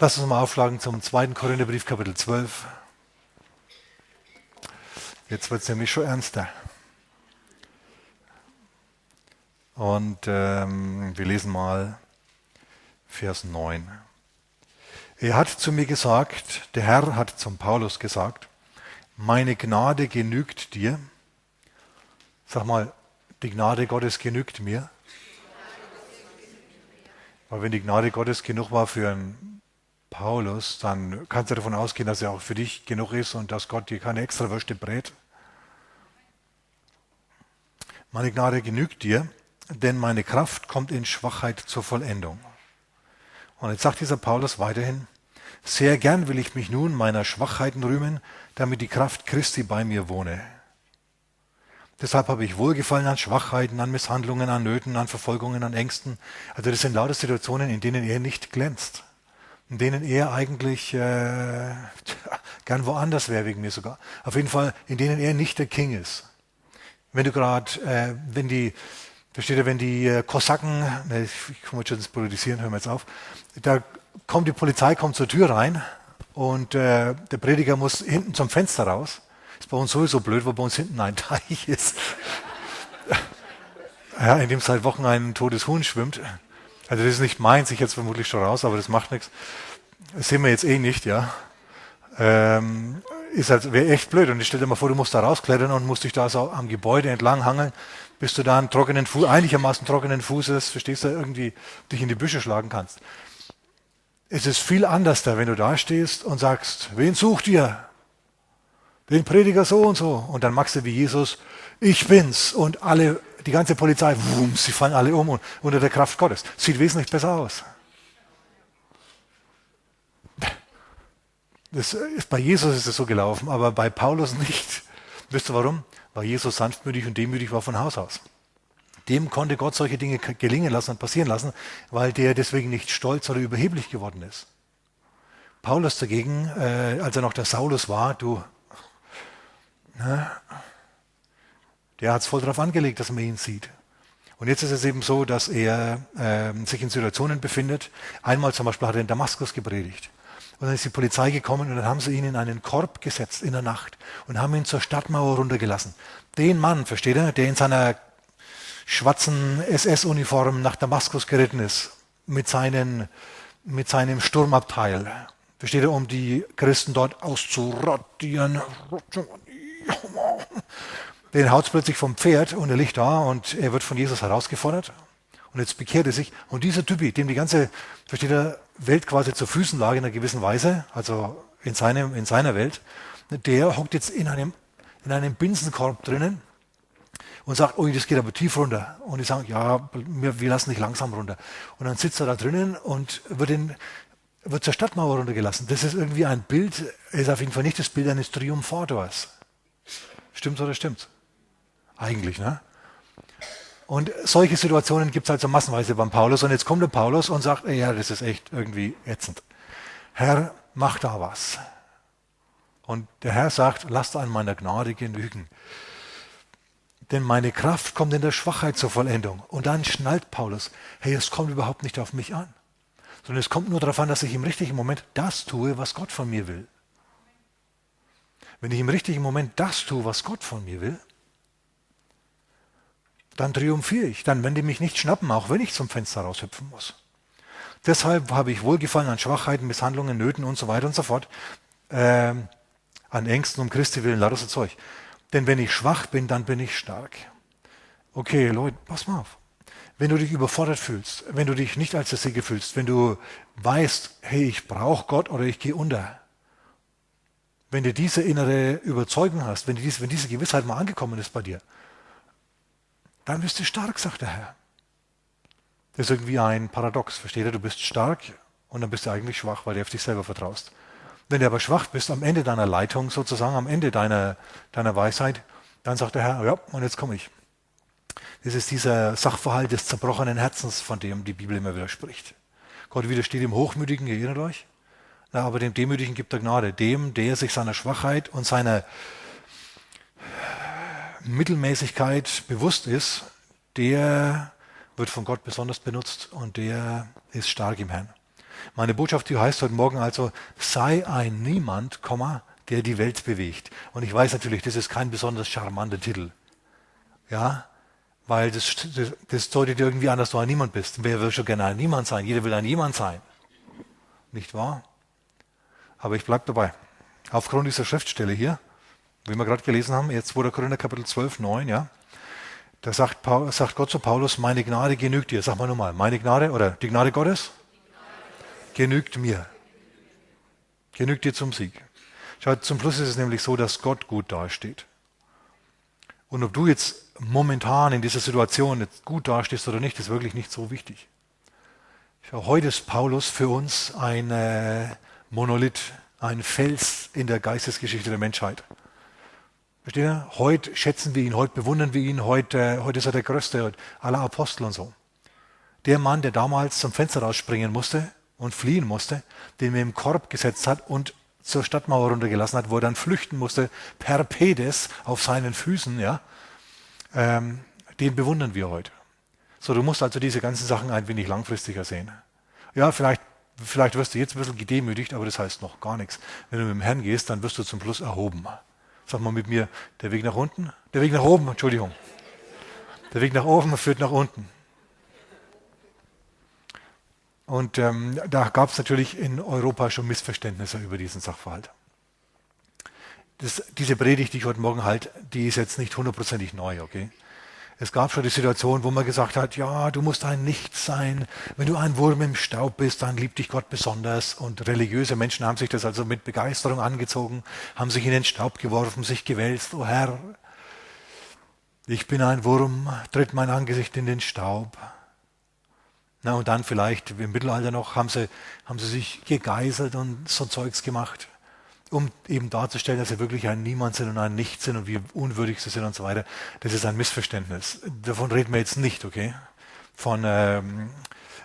Lass uns mal aufschlagen zum 2. Korintherbrief, Kapitel 12. Jetzt wird es nämlich schon ernster. Und ähm, wir lesen mal Vers 9. Er hat zu mir gesagt, der Herr hat zum Paulus gesagt, meine Gnade genügt dir. Sag mal, die Gnade Gottes genügt mir. Weil wenn die Gnade Gottes genug war für einen Paulus, dann kannst du davon ausgehen, dass er auch für dich genug ist und dass Gott dir keine extra Würste brät. Meine Gnade genügt dir, denn meine Kraft kommt in Schwachheit zur Vollendung. Und jetzt sagt dieser Paulus weiterhin, sehr gern will ich mich nun meiner Schwachheiten rühmen, damit die Kraft Christi bei mir wohne. Deshalb habe ich Wohlgefallen an Schwachheiten, an Misshandlungen, an Nöten, an Verfolgungen, an Ängsten. Also das sind lauter Situationen, in denen er nicht glänzt in denen er eigentlich äh, gern woanders wäre, wegen mir sogar. Auf jeden Fall, in denen er nicht der King ist. Wenn du gerade, äh, wenn die, versteht ihr, wenn die äh, Kosaken, ne, ich komme jetzt schon ins Politisieren, hören wir jetzt auf, da kommt die Polizei, kommt zur Tür rein und äh, der Prediger muss hinten zum Fenster raus. Ist bei uns sowieso blöd, weil bei uns hinten ein Teich ist. ja, in dem seit Wochen ein totes Huhn schwimmt. Also das ist nicht meins, ich jetzt vermutlich schon raus, aber das macht nichts. Das sehen wir jetzt eh nicht, ja. Ähm, ist halt, wäre echt blöd. Und ich stell dir mal vor, du musst da rausklettern und musst dich da so am Gebäude entlang hangeln, bis du da einen trockenen Fuß, einigermaßen trockenen Fußes, verstehst du, irgendwie dich in die Büsche schlagen kannst. Es ist viel anders da, wenn du da stehst und sagst, wen sucht ihr? Den Prediger so und so. Und dann machst du wie Jesus, ich bin's. Und alle die ganze Polizei, wum, sie fallen alle um und, unter der Kraft Gottes. Sieht wesentlich besser aus. Das ist, bei Jesus ist es so gelaufen, aber bei Paulus nicht. Wisst ihr warum? Weil Jesus sanftmütig und demütig war von Haus aus. Dem konnte Gott solche Dinge gelingen lassen und passieren lassen, weil der deswegen nicht stolz oder überheblich geworden ist. Paulus dagegen, äh, als er noch der Saulus war, du, na, der hat es voll darauf angelegt, dass man ihn sieht. Und jetzt ist es eben so, dass er äh, sich in Situationen befindet. Einmal zum Beispiel hat er in Damaskus gepredigt. Und dann ist die Polizei gekommen und dann haben sie ihn in einen Korb gesetzt in der Nacht und haben ihn zur Stadtmauer runtergelassen. Den Mann, versteht er, der in seiner schwarzen SS-Uniform nach Damaskus geritten ist, mit, seinen, mit seinem Sturmabteil, versteht er, um die Christen dort auszurottieren den haut plötzlich vom Pferd und er liegt da und er wird von Jesus herausgefordert. Und jetzt bekehrt er sich. Und dieser Typi, dem die ganze, versteht er, Welt quasi zu Füßen lag in einer gewissen Weise, also in, seinem, in seiner Welt, der hockt jetzt in einem, in einem Binsenkorb drinnen und sagt, oh, das geht aber tief runter. Und die sagen, ja, wir, wir lassen dich langsam runter. Und dann sitzt er da drinnen und wird, in, wird zur Stadtmauer runtergelassen. Das ist irgendwie ein Bild, ist auf jeden Fall nicht das Bild eines Triumphators. Stimmt's oder stimmt's? Eigentlich, ne? Und solche Situationen gibt es also massenweise beim Paulus. Und jetzt kommt der Paulus und sagt, ja, das ist echt irgendwie ätzend. Herr, mach da was. Und der Herr sagt, lasst an meiner Gnade genügen. Denn meine Kraft kommt in der Schwachheit zur Vollendung. Und dann schnallt Paulus, hey, es kommt überhaupt nicht auf mich an. Sondern es kommt nur darauf an, dass ich im richtigen Moment das tue, was Gott von mir will. Wenn ich im richtigen Moment das tue, was Gott von mir will, dann triumphiere ich. Dann werden die mich nicht schnappen, auch wenn ich zum Fenster raushüpfen muss. Deshalb habe ich Wohlgefallen an Schwachheiten, Misshandlungen, Nöten und so weiter und so fort. Äh, an Ängsten um Christi willen, lauter so Zeug. Denn wenn ich schwach bin, dann bin ich stark. Okay, Leute, pass mal auf. Wenn du dich überfordert fühlst, wenn du dich nicht als der Sieger fühlst, wenn du weißt, hey, ich brauche Gott oder ich gehe unter, wenn du diese innere Überzeugung hast, wenn diese, wenn diese Gewissheit mal angekommen ist bei dir, dann bist du stark, sagt der Herr. Das ist irgendwie ein Paradox, versteht ihr? Du bist stark und dann bist du eigentlich schwach, weil du auf dich selber vertraust. Wenn du aber schwach bist, am Ende deiner Leitung sozusagen, am Ende deiner, deiner Weisheit, dann sagt der Herr, ja, und jetzt komme ich. Das ist dieser Sachverhalt des zerbrochenen Herzens, von dem die Bibel immer wieder spricht. Gott widersteht dem Hochmütigen, erinnert euch? Na, aber dem Demütigen gibt er Gnade. Dem, der sich seiner Schwachheit und seiner Mittelmäßigkeit bewusst ist, der wird von Gott besonders benutzt und der ist stark im Herrn. Meine Botschaft die heißt heute Morgen also, sei ein Niemand, der die Welt bewegt. Und ich weiß natürlich, das ist kein besonders charmanter Titel. Ja, weil das, das, das deutet irgendwie an, dass du ein Niemand bist. Wer will schon gerne ein Niemand sein? Jeder will ein Niemand sein. Nicht wahr? Aber ich bleibe dabei. Aufgrund dieser Schriftstelle hier, wie wir gerade gelesen haben, jetzt 2. Korinther Kapitel 12, 9, ja, da sagt, Paul, sagt Gott zu Paulus, meine Gnade genügt dir. Sag mal nochmal, meine Gnade oder die Gnade Gottes genügt mir. Genügt dir zum Sieg. Schau, zum Schluss ist es nämlich so, dass Gott gut dasteht. Und ob du jetzt momentan in dieser Situation gut dastehst oder nicht, ist wirklich nicht so wichtig. Schau, heute ist Paulus für uns ein äh, Monolith, ein Fels in der Geistesgeschichte der Menschheit. Versteht ihr? Heute schätzen wir ihn, heute bewundern wir ihn, heute, heute ist er der Größte aller Apostel und so. Der Mann, der damals zum Fenster rausspringen musste und fliehen musste, den wir im Korb gesetzt hat und zur Stadtmauer runtergelassen hat, wo er dann flüchten musste, per Pedes auf seinen Füßen, ja, ähm, den bewundern wir heute. So, du musst also diese ganzen Sachen ein wenig langfristiger sehen. Ja, vielleicht, vielleicht wirst du jetzt ein bisschen gedemütigt, aber das heißt noch gar nichts. Wenn du mit dem Herrn gehst, dann wirst du zum Schluss erhoben. Sag mal mit mir, der Weg nach unten? Der Weg nach oben, Entschuldigung. Der Weg nach oben führt nach unten. Und ähm, da gab es natürlich in Europa schon Missverständnisse über diesen Sachverhalt. Das, diese Predigt, die ich heute Morgen halte, die ist jetzt nicht hundertprozentig neu, okay? Es gab schon die Situation, wo man gesagt hat, ja, du musst ein Nichts sein. Wenn du ein Wurm im Staub bist, dann liebt dich Gott besonders. Und religiöse Menschen haben sich das also mit Begeisterung angezogen, haben sich in den Staub geworfen, sich gewälzt. O Herr, ich bin ein Wurm, tritt mein Angesicht in den Staub. Na, und dann vielleicht im Mittelalter noch haben sie, haben sie sich gegeißelt und so Zeugs gemacht um eben darzustellen, dass sie wirklich ein Niemand sind und ein Nichts sind und wie unwürdig sie sind und so weiter. Das ist ein Missverständnis. Davon reden wir jetzt nicht, okay? Von ähm,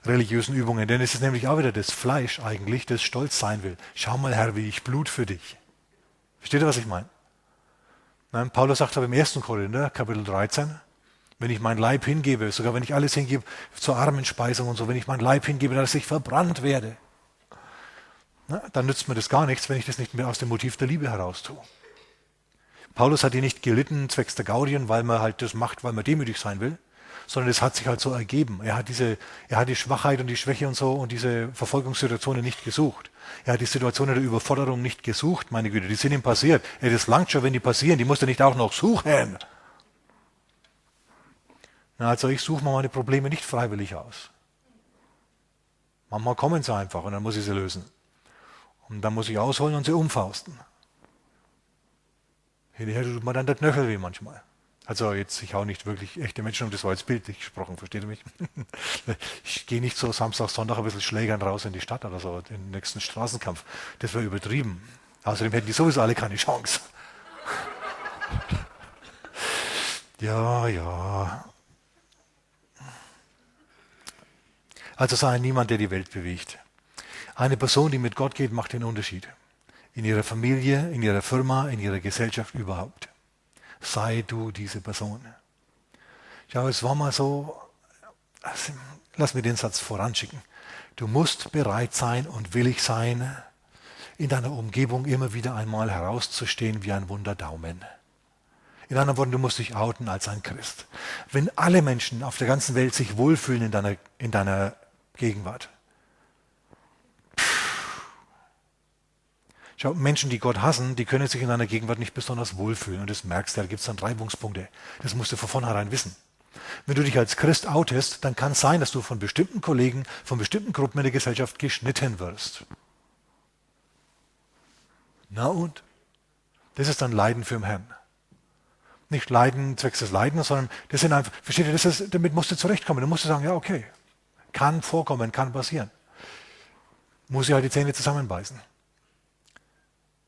religiösen Übungen. Denn es ist nämlich auch wieder das Fleisch eigentlich, das stolz sein will. Schau mal, Herr, wie ich blut für dich. Versteht ihr, was ich meine? Nein, Paulus sagt aber im 1. Korinther, Kapitel 13, wenn ich mein Leib hingebe, sogar wenn ich alles hingebe zur Armenspeisung und so, wenn ich mein Leib hingebe, dass ich verbrannt werde, na, dann nützt mir das gar nichts, wenn ich das nicht mehr aus dem Motiv der Liebe heraus tue. Paulus hat hier nicht gelitten zwecks der Gaudien, weil man halt das macht, weil man demütig sein will, sondern es hat sich halt so ergeben. Er hat diese, er hat die Schwachheit und die Schwäche und so und diese Verfolgungssituationen nicht gesucht. Er hat die Situationen der Überforderung nicht gesucht, meine Güte, die sind ihm passiert. Ja, das langt schon, wenn die passieren, die muss er nicht auch noch suchen. Na, also ich suche mir meine Probleme nicht freiwillig aus. Manchmal kommen sie einfach und dann muss ich sie lösen. Und dann muss ich ausholen und sie umfausten. Hinterher tut man dann der Knöchel weh manchmal. Also jetzt, ich hau nicht wirklich echte Menschen um, das war jetzt bildlich gesprochen, versteht ihr mich? ich gehe nicht so Samstag, Sonntag ein bisschen schlägern raus in die Stadt oder so, den nächsten Straßenkampf. Das wäre übertrieben. Außerdem hätten die sowieso alle keine Chance. ja, ja. Also sei niemand, der die Welt bewegt. Eine Person, die mit Gott geht, macht den Unterschied. In ihrer Familie, in ihrer Firma, in ihrer Gesellschaft überhaupt. Sei du diese Person. Schau, es war mal so, lass mir den Satz voranschicken. Du musst bereit sein und willig sein, in deiner Umgebung immer wieder einmal herauszustehen wie ein Wunderdaumen. In anderen Worten, du musst dich outen als ein Christ. Wenn alle Menschen auf der ganzen Welt sich wohlfühlen in deiner, in deiner Gegenwart, Schau, Menschen, die Gott hassen, die können sich in einer Gegenwart nicht besonders wohlfühlen. Und das merkst du, da gibt es dann Reibungspunkte. Das musst du von vornherein wissen. Wenn du dich als Christ outest, dann kann es sein, dass du von bestimmten Kollegen, von bestimmten Gruppen in der Gesellschaft geschnitten wirst. Na und? Das ist dann Leiden für den Herrn. Nicht Leiden zwecks des Leidens, sondern das sind einfach, versteht ihr, das ist, damit musst du zurechtkommen. Du musst sagen, ja, okay, kann vorkommen, kann passieren. Muss ich halt die Zähne zusammenbeißen.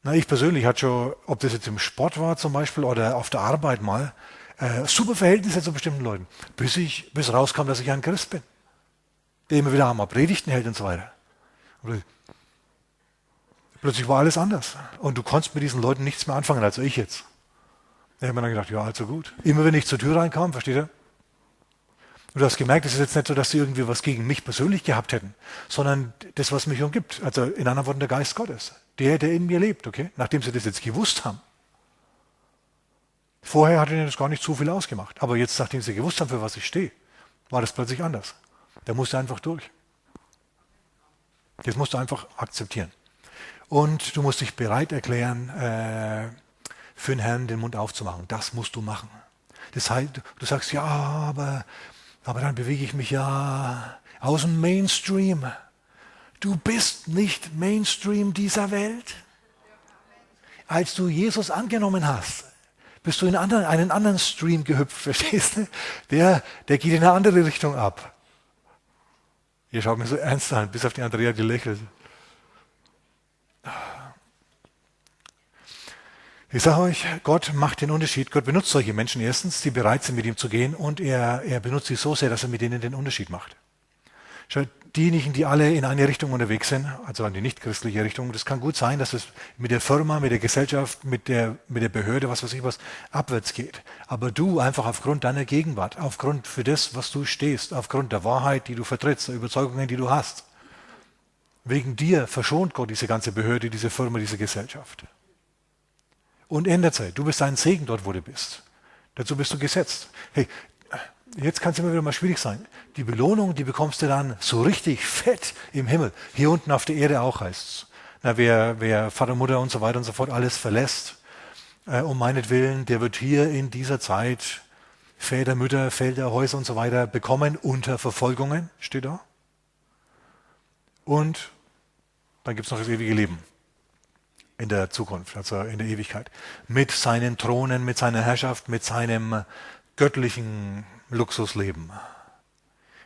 Na, ich persönlich hatte schon, ob das jetzt im Sport war zum Beispiel oder auf der Arbeit mal, äh, super Verhältnisse zu bestimmten Leuten, bis ich, bis rauskam, dass ich ein Christ bin, der immer wieder einmal Predigten hält und so weiter. Und plötzlich war alles anders. Und du konntest mit diesen Leuten nichts mehr anfangen, als ich jetzt. Da habe mir dann gedacht, ja, also gut. Immer wenn ich zur Tür reinkam, versteht ihr? Und du hast gemerkt, es ist jetzt nicht so, dass sie irgendwie was gegen mich persönlich gehabt hätten, sondern das, was mich umgibt. Also in anderen Worten der Geist Gottes. Der, der in mir lebt, okay? Nachdem sie das jetzt gewusst haben. Vorher hat ihnen das gar nicht so viel ausgemacht. Aber jetzt, nachdem sie gewusst haben, für was ich stehe, war das plötzlich anders. Da musste einfach durch. Das musst du einfach akzeptieren. Und du musst dich bereit erklären, äh, für den Herrn den Mund aufzumachen. Das musst du machen. Das heißt, du sagst, ja, aber, aber dann bewege ich mich ja aus dem Mainstream. Du bist nicht Mainstream dieser Welt. Als du Jesus angenommen hast, bist du in anderen, einen anderen Stream gehüpft, verstehst du? Der, der geht in eine andere Richtung ab. Ihr schaut mir so ernst an, bis auf die Andrea gelächelt. Ich sage euch, Gott macht den Unterschied. Gott benutzt solche Menschen erstens, die bereit sind, mit ihm zu gehen, und er, er benutzt sie so sehr, dass er mit ihnen den Unterschied macht. Schaut, diejenigen, die alle in eine Richtung unterwegs sind, also in die nichtchristliche Richtung, das kann gut sein, dass es mit der Firma, mit der Gesellschaft, mit der, mit der Behörde, was weiß ich was, abwärts geht. Aber du einfach aufgrund deiner Gegenwart, aufgrund für das, was du stehst, aufgrund der Wahrheit, die du vertrittst, der Überzeugungen, die du hast, wegen dir verschont Gott diese ganze Behörde, diese Firma, diese Gesellschaft. Und ändert sich. Du bist ein Segen dort, wo du bist. Dazu bist du gesetzt. Hey, jetzt kann es immer wieder mal schwierig sein. Die Belohnung, die bekommst du dann so richtig fett im Himmel. Hier unten auf der Erde auch heißt es. Na, wer, wer Vater, Mutter und so weiter und so fort alles verlässt, äh, um meinetwillen, der wird hier in dieser Zeit Väter, Mütter, Felder, Häuser und so weiter bekommen unter Verfolgungen, steht da. Und dann gibt es noch das ewige Leben in der Zukunft, also in der Ewigkeit. Mit seinen Thronen, mit seiner Herrschaft, mit seinem göttlichen Luxusleben.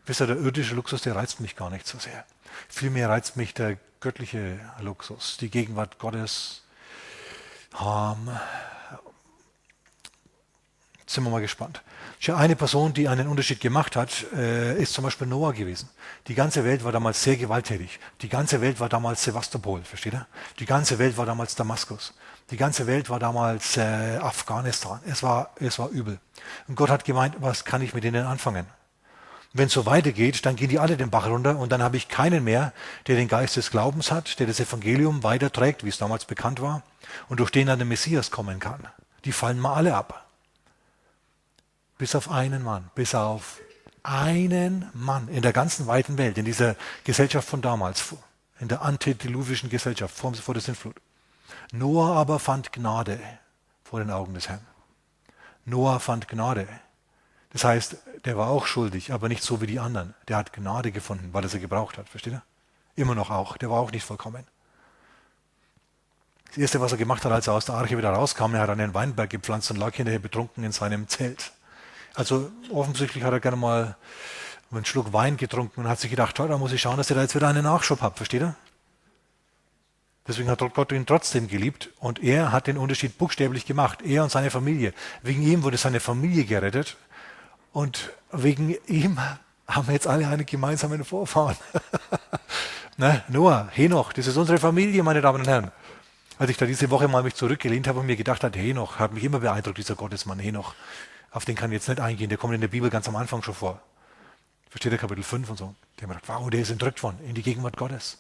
Wisst ihr, der irdische Luxus, der reizt mich gar nicht so sehr. Vielmehr reizt mich der göttliche Luxus, die Gegenwart Gottes. Um, sind wir mal gespannt. Eine Person, die einen Unterschied gemacht hat, äh, ist zum Beispiel Noah gewesen. Die ganze Welt war damals sehr gewalttätig. Die ganze Welt war damals Sevastopol, versteht ihr? Die ganze Welt war damals Damaskus. Die ganze Welt war damals äh, Afghanistan. Es war, es war übel. Und Gott hat gemeint, was kann ich mit denen anfangen? Wenn es so weitergeht, dann gehen die alle den Bach runter und dann habe ich keinen mehr, der den Geist des Glaubens hat, der das Evangelium weiterträgt, wie es damals bekannt war, und durch den dann der Messias kommen kann. Die fallen mal alle ab. Bis auf einen Mann, bis auf einen Mann in der ganzen weiten Welt, in dieser Gesellschaft von damals, in der antediluvischen Gesellschaft vor, der Sintflut. Noah aber fand Gnade vor den Augen des Herrn. Noah fand Gnade. Das heißt, der war auch schuldig, aber nicht so wie die anderen. Der hat Gnade gefunden, weil er sie gebraucht hat. Versteht ihr? Immer noch auch. Der war auch nicht vollkommen. Das Erste, was er gemacht hat, als er aus der Arche wieder rauskam, er hat einen Weinberg gepflanzt und lag hinterher betrunken in seinem Zelt. Also offensichtlich hat er gerne mal einen Schluck Wein getrunken und hat sich gedacht, da muss ich schauen, dass ich da jetzt wieder einen Nachschub habe. Versteht ihr? Deswegen hat Gott ihn trotzdem geliebt und er hat den Unterschied buchstäblich gemacht. Er und seine Familie. Wegen ihm wurde seine Familie gerettet und wegen ihm haben wir jetzt alle einen gemeinsamen Vorfahren. ne? Noah, Henoch, das ist unsere Familie, meine Damen und Herren. Als ich da diese Woche mal mich zurückgelehnt habe und mir gedacht habe, Henoch, hat mich immer beeindruckt, dieser Gottesmann Henoch. Auf den kann ich jetzt nicht eingehen, der kommt in der Bibel ganz am Anfang schon vor. Versteht ihr Kapitel 5 und so. Der hat mir gedacht, wow, der ist entrückt worden in die Gegenwart Gottes.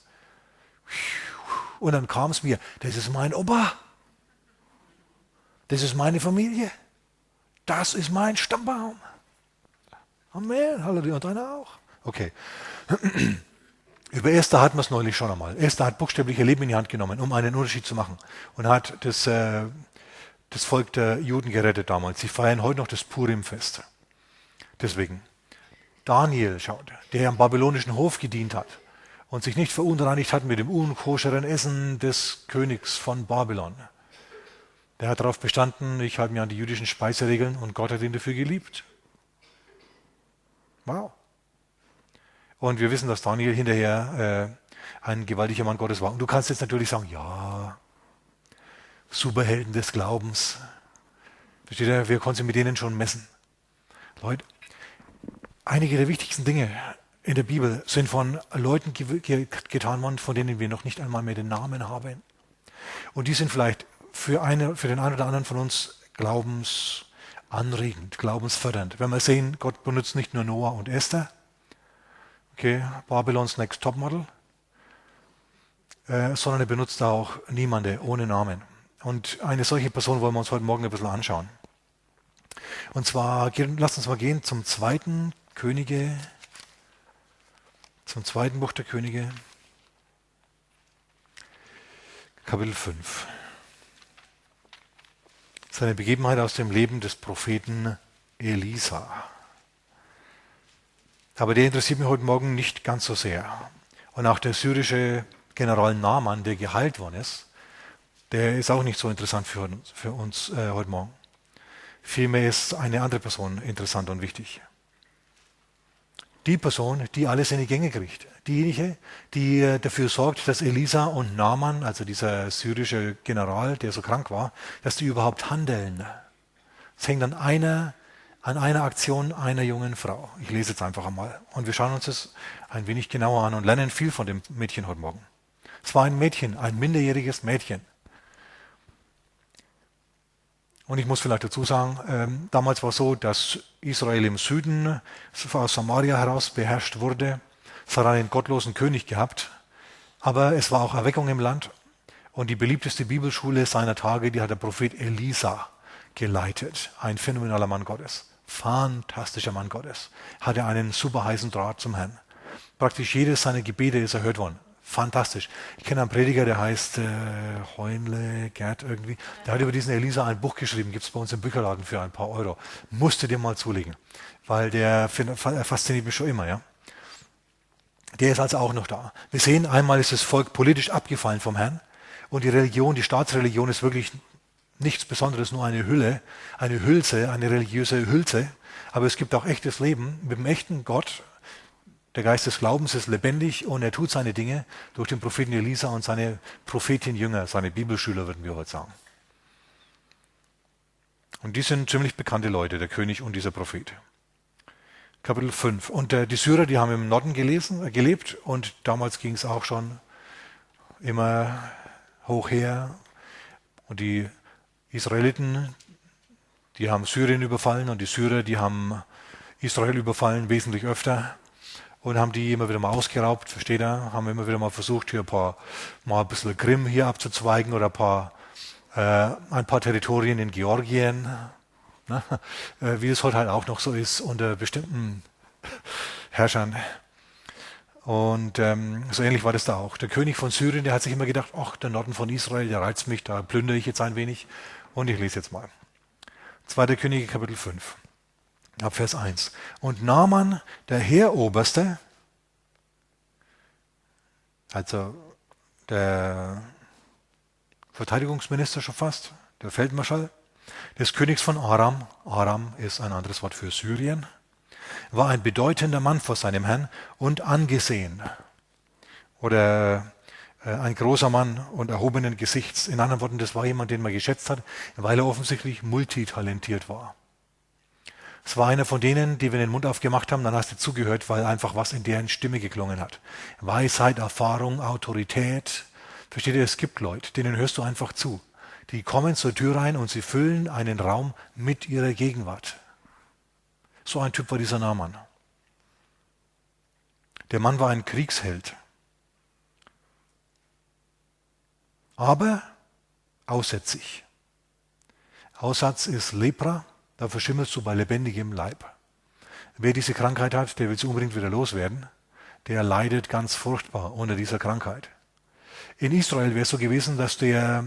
Und dann kam es mir, das ist mein Opa. Das ist meine Familie. Das ist mein Stammbaum. Amen. Halleluja. Und deiner auch. Okay. Über Esther hatten wir es neulich schon einmal. Esther hat buchstäblich ihr Leben in die Hand genommen, um einen Unterschied zu machen. Und hat das, äh, das Volk der Juden gerettet damals. Sie feiern heute noch das Purim-Fest. Deswegen. Daniel, schaut, der am babylonischen Hof gedient hat und sich nicht verunreinigt hat mit dem unkoscheren Essen des Königs von Babylon. Der hat darauf bestanden, ich halte mich an die jüdischen Speiseregeln und Gott hat ihn dafür geliebt. Wow. Und wir wissen, dass Daniel hinterher äh, ein gewaltiger Mann Gottes war. Und du kannst jetzt natürlich sagen, ja, Superhelden des Glaubens. Versteht ihr, wir konnten sie mit denen schon messen. Leute, einige der wichtigsten Dinge in der Bibel sind von Leuten getan worden, von denen wir noch nicht einmal mehr den Namen haben. Und die sind vielleicht für, eine, für den einen oder anderen von uns Glaubens, anregend, glaubensfördernd. Wenn wir sehen, Gott benutzt nicht nur Noah und Esther, okay, Babylons Next Topmodel, äh, sondern er benutzt auch niemanden ohne Namen. Und eine solche Person wollen wir uns heute Morgen ein bisschen anschauen. Und zwar, lasst uns mal gehen zum zweiten Könige, zum zweiten Buch der Könige, Kapitel 5. Das ist eine Begebenheit aus dem Leben des Propheten Elisa. Aber der interessiert mich heute Morgen nicht ganz so sehr. Und auch der syrische General Naaman, der geheilt worden ist, der ist auch nicht so interessant für uns, für uns äh, heute Morgen. Vielmehr ist eine andere Person interessant und wichtig. Die Person, die alles in die Gänge kriegt. Diejenige, die äh, dafür sorgt, dass Elisa und Naaman, also dieser syrische General, der so krank war, dass die überhaupt handeln. Es hängt an einer, an einer Aktion einer jungen Frau. Ich lese jetzt einfach einmal. Und wir schauen uns das ein wenig genauer an und lernen viel von dem Mädchen heute Morgen. Es war ein Mädchen, ein minderjähriges Mädchen. Und ich muss vielleicht dazu sagen, ähm, damals war es so, dass Israel im Süden aus Samaria heraus beherrscht wurde. Es einen gottlosen König gehabt, aber es war auch Erweckung im Land. Und die beliebteste Bibelschule seiner Tage, die hat der Prophet Elisa geleitet. Ein phänomenaler Mann Gottes. Fantastischer Mann Gottes. Hatte einen super heißen Draht zum Herrn. Praktisch jedes seiner Gebete ist erhört worden. Fantastisch. Ich kenne einen Prediger, der heißt äh, Heunle, Gerd irgendwie. Der hat über diesen Elisa ein Buch geschrieben, gibt es bei uns im Bücherladen für ein paar Euro. Musste dir mal zulegen, weil der fasziniert mich schon immer. ja. Der ist also auch noch da. Wir sehen, einmal ist das Volk politisch abgefallen vom Herrn und die Religion, die Staatsreligion ist wirklich nichts Besonderes, nur eine Hülle, eine Hülse, eine religiöse Hülse. Aber es gibt auch echtes Leben mit dem echten Gott, der Geist des Glaubens ist lebendig und er tut seine Dinge durch den Propheten Elisa und seine Prophetin Jünger, seine Bibelschüler, würden wir heute sagen. Und die sind ziemlich bekannte Leute, der König und dieser Prophet. Kapitel 5. Und äh, die Syrer, die haben im Norden gelesen, äh, gelebt und damals ging es auch schon immer hoch her. Und die Israeliten, die haben Syrien überfallen und die Syrer, die haben Israel überfallen, wesentlich öfter und haben die immer wieder mal ausgeraubt, versteht ihr? Haben immer wieder mal versucht, hier ein paar, mal ein bisschen Krim hier abzuzweigen oder ein paar, äh, ein paar Territorien in Georgien, ne? äh, wie es heute halt auch noch so ist, unter bestimmten Herrschern. Und ähm, so ähnlich war das da auch. Der König von Syrien, der hat sich immer gedacht, ach, der Norden von Israel, der reizt mich, da plündere ich jetzt ein wenig. Und ich lese jetzt mal. Zweiter Könige, Kapitel 5 ab Vers 1. Und Naaman, der Heeroberste, also der Verteidigungsminister schon fast, der Feldmarschall des Königs von Aram, Aram ist ein anderes Wort für Syrien, war ein bedeutender Mann vor seinem Herrn und angesehen. Oder äh, ein großer Mann und erhobenen Gesichts. In anderen Worten, das war jemand, den man geschätzt hat, weil er offensichtlich multitalentiert war. Es war einer von denen, die, wenn den Mund aufgemacht haben, dann hast du zugehört, weil einfach was in deren Stimme geklungen hat. Weisheit, Erfahrung, Autorität. Versteht ihr, es gibt Leute, denen hörst du einfach zu. Die kommen zur Tür rein und sie füllen einen Raum mit ihrer Gegenwart. So ein Typ war dieser Naaman. Der Mann war ein Kriegsheld. Aber aussätzig. Aussatz ist Lepra, da verschimmelst du bei lebendigem Leib. Wer diese Krankheit hat, der will sie unbedingt wieder loswerden. Der leidet ganz furchtbar unter dieser Krankheit. In Israel wäre es so gewesen, dass der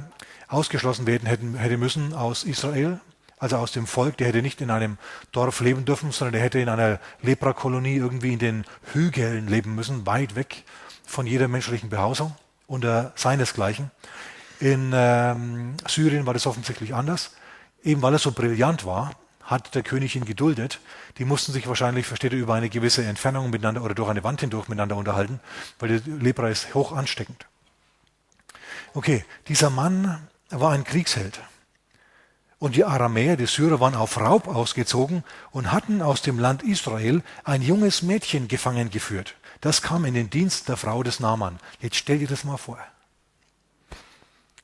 ausgeschlossen werden hätte müssen aus Israel, also aus dem Volk. Der hätte nicht in einem Dorf leben dürfen, sondern der hätte in einer Leprakolonie irgendwie in den Hügeln leben müssen, weit weg von jeder menschlichen Behausung, unter seinesgleichen. In ähm, Syrien war das offensichtlich anders. Eben weil er so brillant war, hat der König ihn geduldet. Die mussten sich wahrscheinlich, versteht ihr, über eine gewisse Entfernung miteinander oder durch eine Wand hindurch miteinander unterhalten, weil die Lepra ist hoch ansteckend. Okay, dieser Mann war ein Kriegsheld. Und die Aramäer, die Syrer, waren auf Raub ausgezogen und hatten aus dem Land Israel ein junges Mädchen gefangen geführt. Das kam in den Dienst der Frau des Naaman. Jetzt stell dir das mal vor.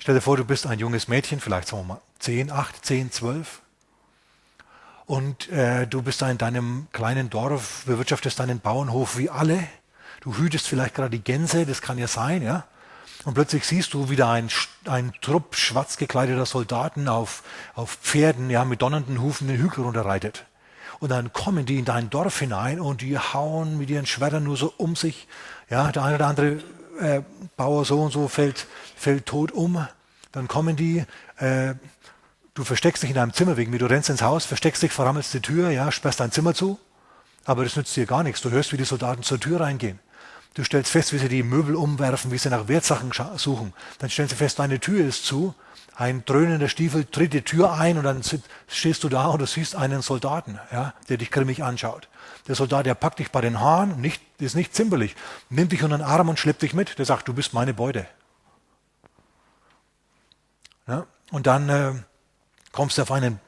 Stell dir vor, du bist ein junges Mädchen, vielleicht sagen wir mal 10, 8, 10, 12. und äh, du bist da in deinem kleinen Dorf, bewirtschaftest deinen Bauernhof wie alle. Du hütest vielleicht gerade die Gänse, das kann ja sein, ja. Und plötzlich siehst du wieder ein, ein Trupp schwarz gekleideter Soldaten auf, auf Pferden, ja, mit donnernden Hufen den Hügel runterreitet. Und dann kommen die in dein Dorf hinein und die hauen mit ihren Schwertern nur so um sich. Ja, der eine oder andere äh, Bauer so und so fällt, fällt tot um. Dann kommen die, äh, du versteckst dich in deinem Zimmer wegen mir, du rennst ins Haus, versteckst dich, verrammelst die Tür, ja, sperrst dein Zimmer zu. Aber das nützt dir gar nichts. Du hörst, wie die Soldaten zur Tür reingehen. Du stellst fest, wie sie die Möbel umwerfen, wie sie nach Wertsachen suchen. Dann stellen sie fest, deine Tür ist zu. Ein dröhnender Stiefel tritt die Tür ein und dann stehst du da und du siehst einen Soldaten, ja, der dich grimmig anschaut. Der Soldat, der packt dich bei den Haaren, nicht, ist nicht zimperlich, nimmt dich unter den Arm und schleppt dich mit. Der sagt, du bist meine Beute. Ja, und dann äh, kommst du auf einen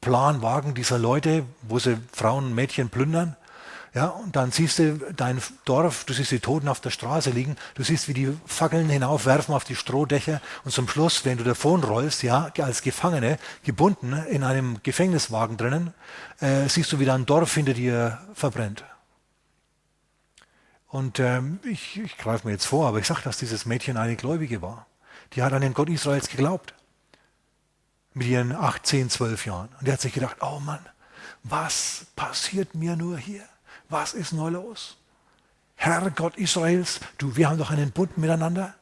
Planwagen dieser Leute, wo sie Frauen und Mädchen plündern. Ja, und dann siehst du dein Dorf, du siehst die Toten auf der Straße liegen, du siehst, wie die Fackeln hinaufwerfen auf die Strohdächer und zum Schluss, wenn du davon rollst, ja, als Gefangene, gebunden in einem Gefängniswagen drinnen, äh, siehst du, wie dein Dorf hinter dir verbrennt. Und ähm, ich, ich greife mir jetzt vor, aber ich sage, dass dieses Mädchen eine Gläubige war. Die hat an den Gott Israels geglaubt. Mit ihren 18, 12 Jahren. Und die hat sich gedacht, oh Mann, was passiert mir nur hier? Was ist nur los? Herr Gott Israels, du, wir haben doch einen Bund miteinander.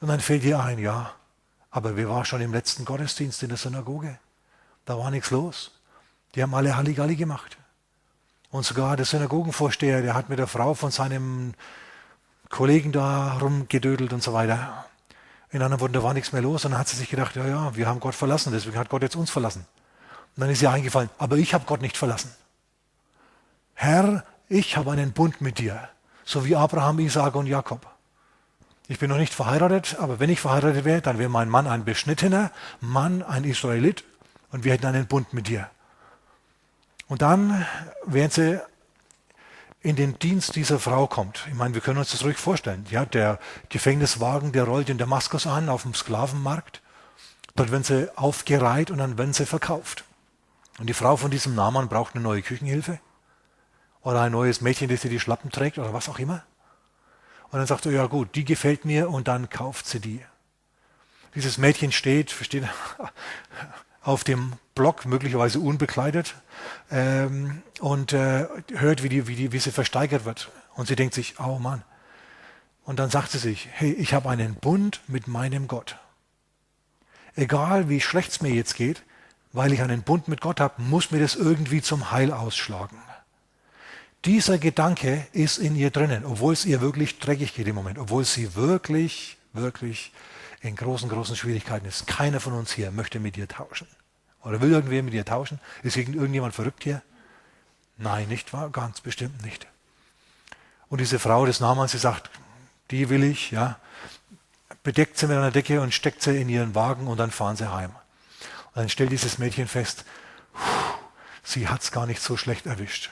Und dann fällt dir ein, ja, aber wir waren schon im letzten Gottesdienst in der Synagoge. Da war nichts los. Die haben alle Halligalli gemacht. Und sogar der Synagogenvorsteher, der hat mit der Frau von seinem Kollegen da rumgedödelt und so weiter. In anderen Worten, da war nichts mehr los. Und dann hat sie sich gedacht, ja, ja, wir haben Gott verlassen, deswegen hat Gott jetzt uns verlassen. Und dann ist ihr eingefallen, aber ich habe Gott nicht verlassen. Herr, ich habe einen Bund mit dir, so wie Abraham, Isaac und Jakob. Ich bin noch nicht verheiratet, aber wenn ich verheiratet wäre, dann wäre mein Mann ein beschnittener Mann, ein Israelit, und wir hätten einen Bund mit dir. Und dann, während sie in den Dienst dieser Frau kommt, ich meine, wir können uns das ruhig vorstellen, ja, der Gefängniswagen, der rollt in Damaskus an, auf dem Sklavenmarkt, dort werden sie aufgereiht und dann werden sie verkauft. Und die Frau von diesem Naaman braucht eine neue Küchenhilfe oder ein neues Mädchen, das sie die Schlappen trägt oder was auch immer. Und dann sagt er, ja gut, die gefällt mir und dann kauft sie die. Dieses Mädchen steht, versteht, auf dem Block, möglicherweise unbekleidet, ähm, und äh, hört, wie, die, wie, die, wie sie versteigert wird. Und sie denkt sich, oh Mann. Und dann sagt sie sich, hey, ich habe einen Bund mit meinem Gott. Egal wie schlecht es mir jetzt geht, weil ich einen Bund mit Gott habe, muss mir das irgendwie zum Heil ausschlagen. Dieser Gedanke ist in ihr drinnen, obwohl es ihr wirklich dreckig geht im Moment, obwohl sie wirklich, wirklich in großen, großen Schwierigkeiten ist. Keiner von uns hier möchte mit ihr tauschen. Oder will irgendwer mit ihr tauschen? Ist irgendjemand verrückt hier? Nein, nicht wahr? Ganz bestimmt nicht. Und diese Frau des Namens, sie sagt, die will ich, ja, bedeckt sie mit einer Decke und steckt sie in ihren Wagen und dann fahren sie heim. Und dann stellt dieses Mädchen fest, sie hat es gar nicht so schlecht erwischt.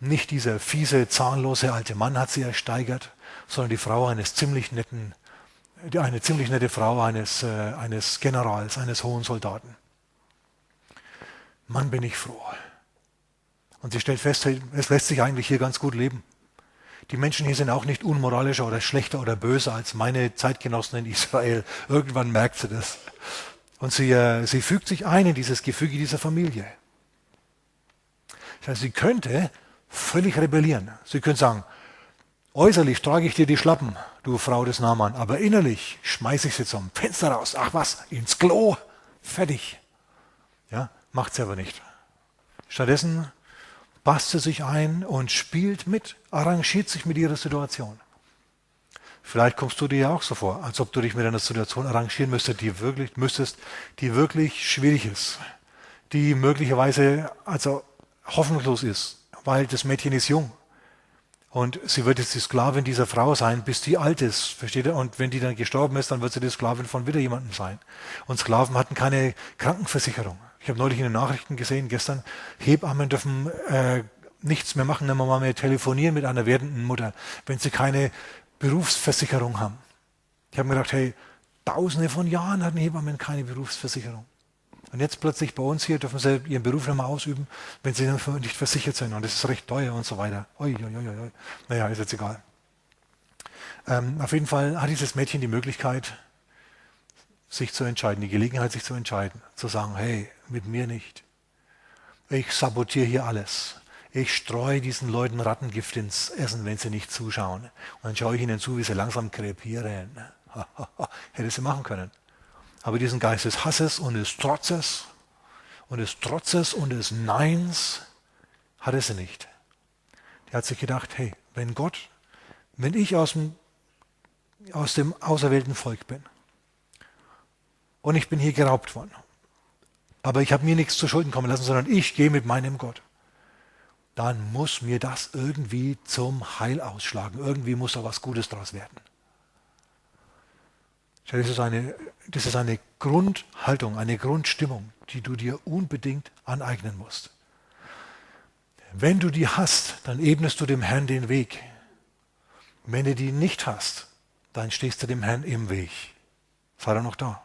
Nicht dieser fiese, zahnlose alte Mann hat sie ersteigert, sondern die Frau eines ziemlich netten, eine ziemlich nette Frau eines, äh, eines Generals, eines hohen Soldaten. Mann, bin ich froh. Und sie stellt fest, es lässt sich eigentlich hier ganz gut leben. Die Menschen hier sind auch nicht unmoralischer oder schlechter oder böser als meine Zeitgenossen in Israel. Irgendwann merkt sie das. Und sie, äh, sie fügt sich ein in dieses Gefüge dieser Familie. Das heißt, sie könnte völlig rebellieren. Sie können sagen, äußerlich trage ich dir die Schlappen, du Frau des Naaman, aber innerlich schmeiße ich sie zum Fenster raus. Ach was, ins Klo, fertig. Ja, macht sie aber nicht. Stattdessen passt sie sich ein und spielt mit, arrangiert sich mit ihrer Situation. Vielleicht kommst du dir ja auch so vor, als ob du dich mit einer Situation arrangieren müsstest, die wirklich, müsstest, die wirklich schwierig ist, die möglicherweise also hoffnungslos ist, weil das Mädchen ist jung. Und sie wird jetzt die Sklavin dieser Frau sein, bis die alt ist, versteht ihr? Und wenn die dann gestorben ist, dann wird sie die Sklavin von wieder jemandem sein. Und Sklaven hatten keine Krankenversicherung. Ich habe neulich in den Nachrichten gesehen, gestern, Hebammen dürfen äh, nichts mehr machen, wenn man mehr telefonieren mit einer werdenden Mutter, wenn sie keine Berufsversicherung haben. Ich habe mir gedacht, hey, tausende von Jahren hatten Hebammen keine Berufsversicherung. Und jetzt plötzlich bei uns hier dürfen sie ihren Beruf mehr ausüben, wenn sie nicht versichert sind. Und das ist recht teuer und so weiter. Ui, ui, ui, ui. Naja, ist jetzt egal. Ähm, auf jeden Fall hat dieses Mädchen die Möglichkeit, sich zu entscheiden, die Gelegenheit, sich zu entscheiden, zu sagen, hey, mit mir nicht. Ich sabotiere hier alles. Ich streue diesen Leuten Rattengift ins Essen, wenn sie nicht zuschauen. Und dann schaue ich ihnen zu, wie sie langsam krepieren. Hätte sie machen können. Aber diesen Geist des Hasses und des Trotzes und des Trotzes und des Neins hatte sie nicht. Der hat sich gedacht, hey, wenn Gott, wenn ich aus dem, aus dem auserwählten Volk bin und ich bin hier geraubt worden, aber ich habe mir nichts zu Schulden kommen lassen, sondern ich gehe mit meinem Gott, dann muss mir das irgendwie zum Heil ausschlagen. Irgendwie muss da was Gutes draus werden. Das ist, eine, das ist eine Grundhaltung, eine Grundstimmung, die du dir unbedingt aneignen musst. Wenn du die hast, dann ebnest du dem Herrn den Weg. Wenn du die nicht hast, dann stehst du dem Herrn im Weg. Sei er noch da.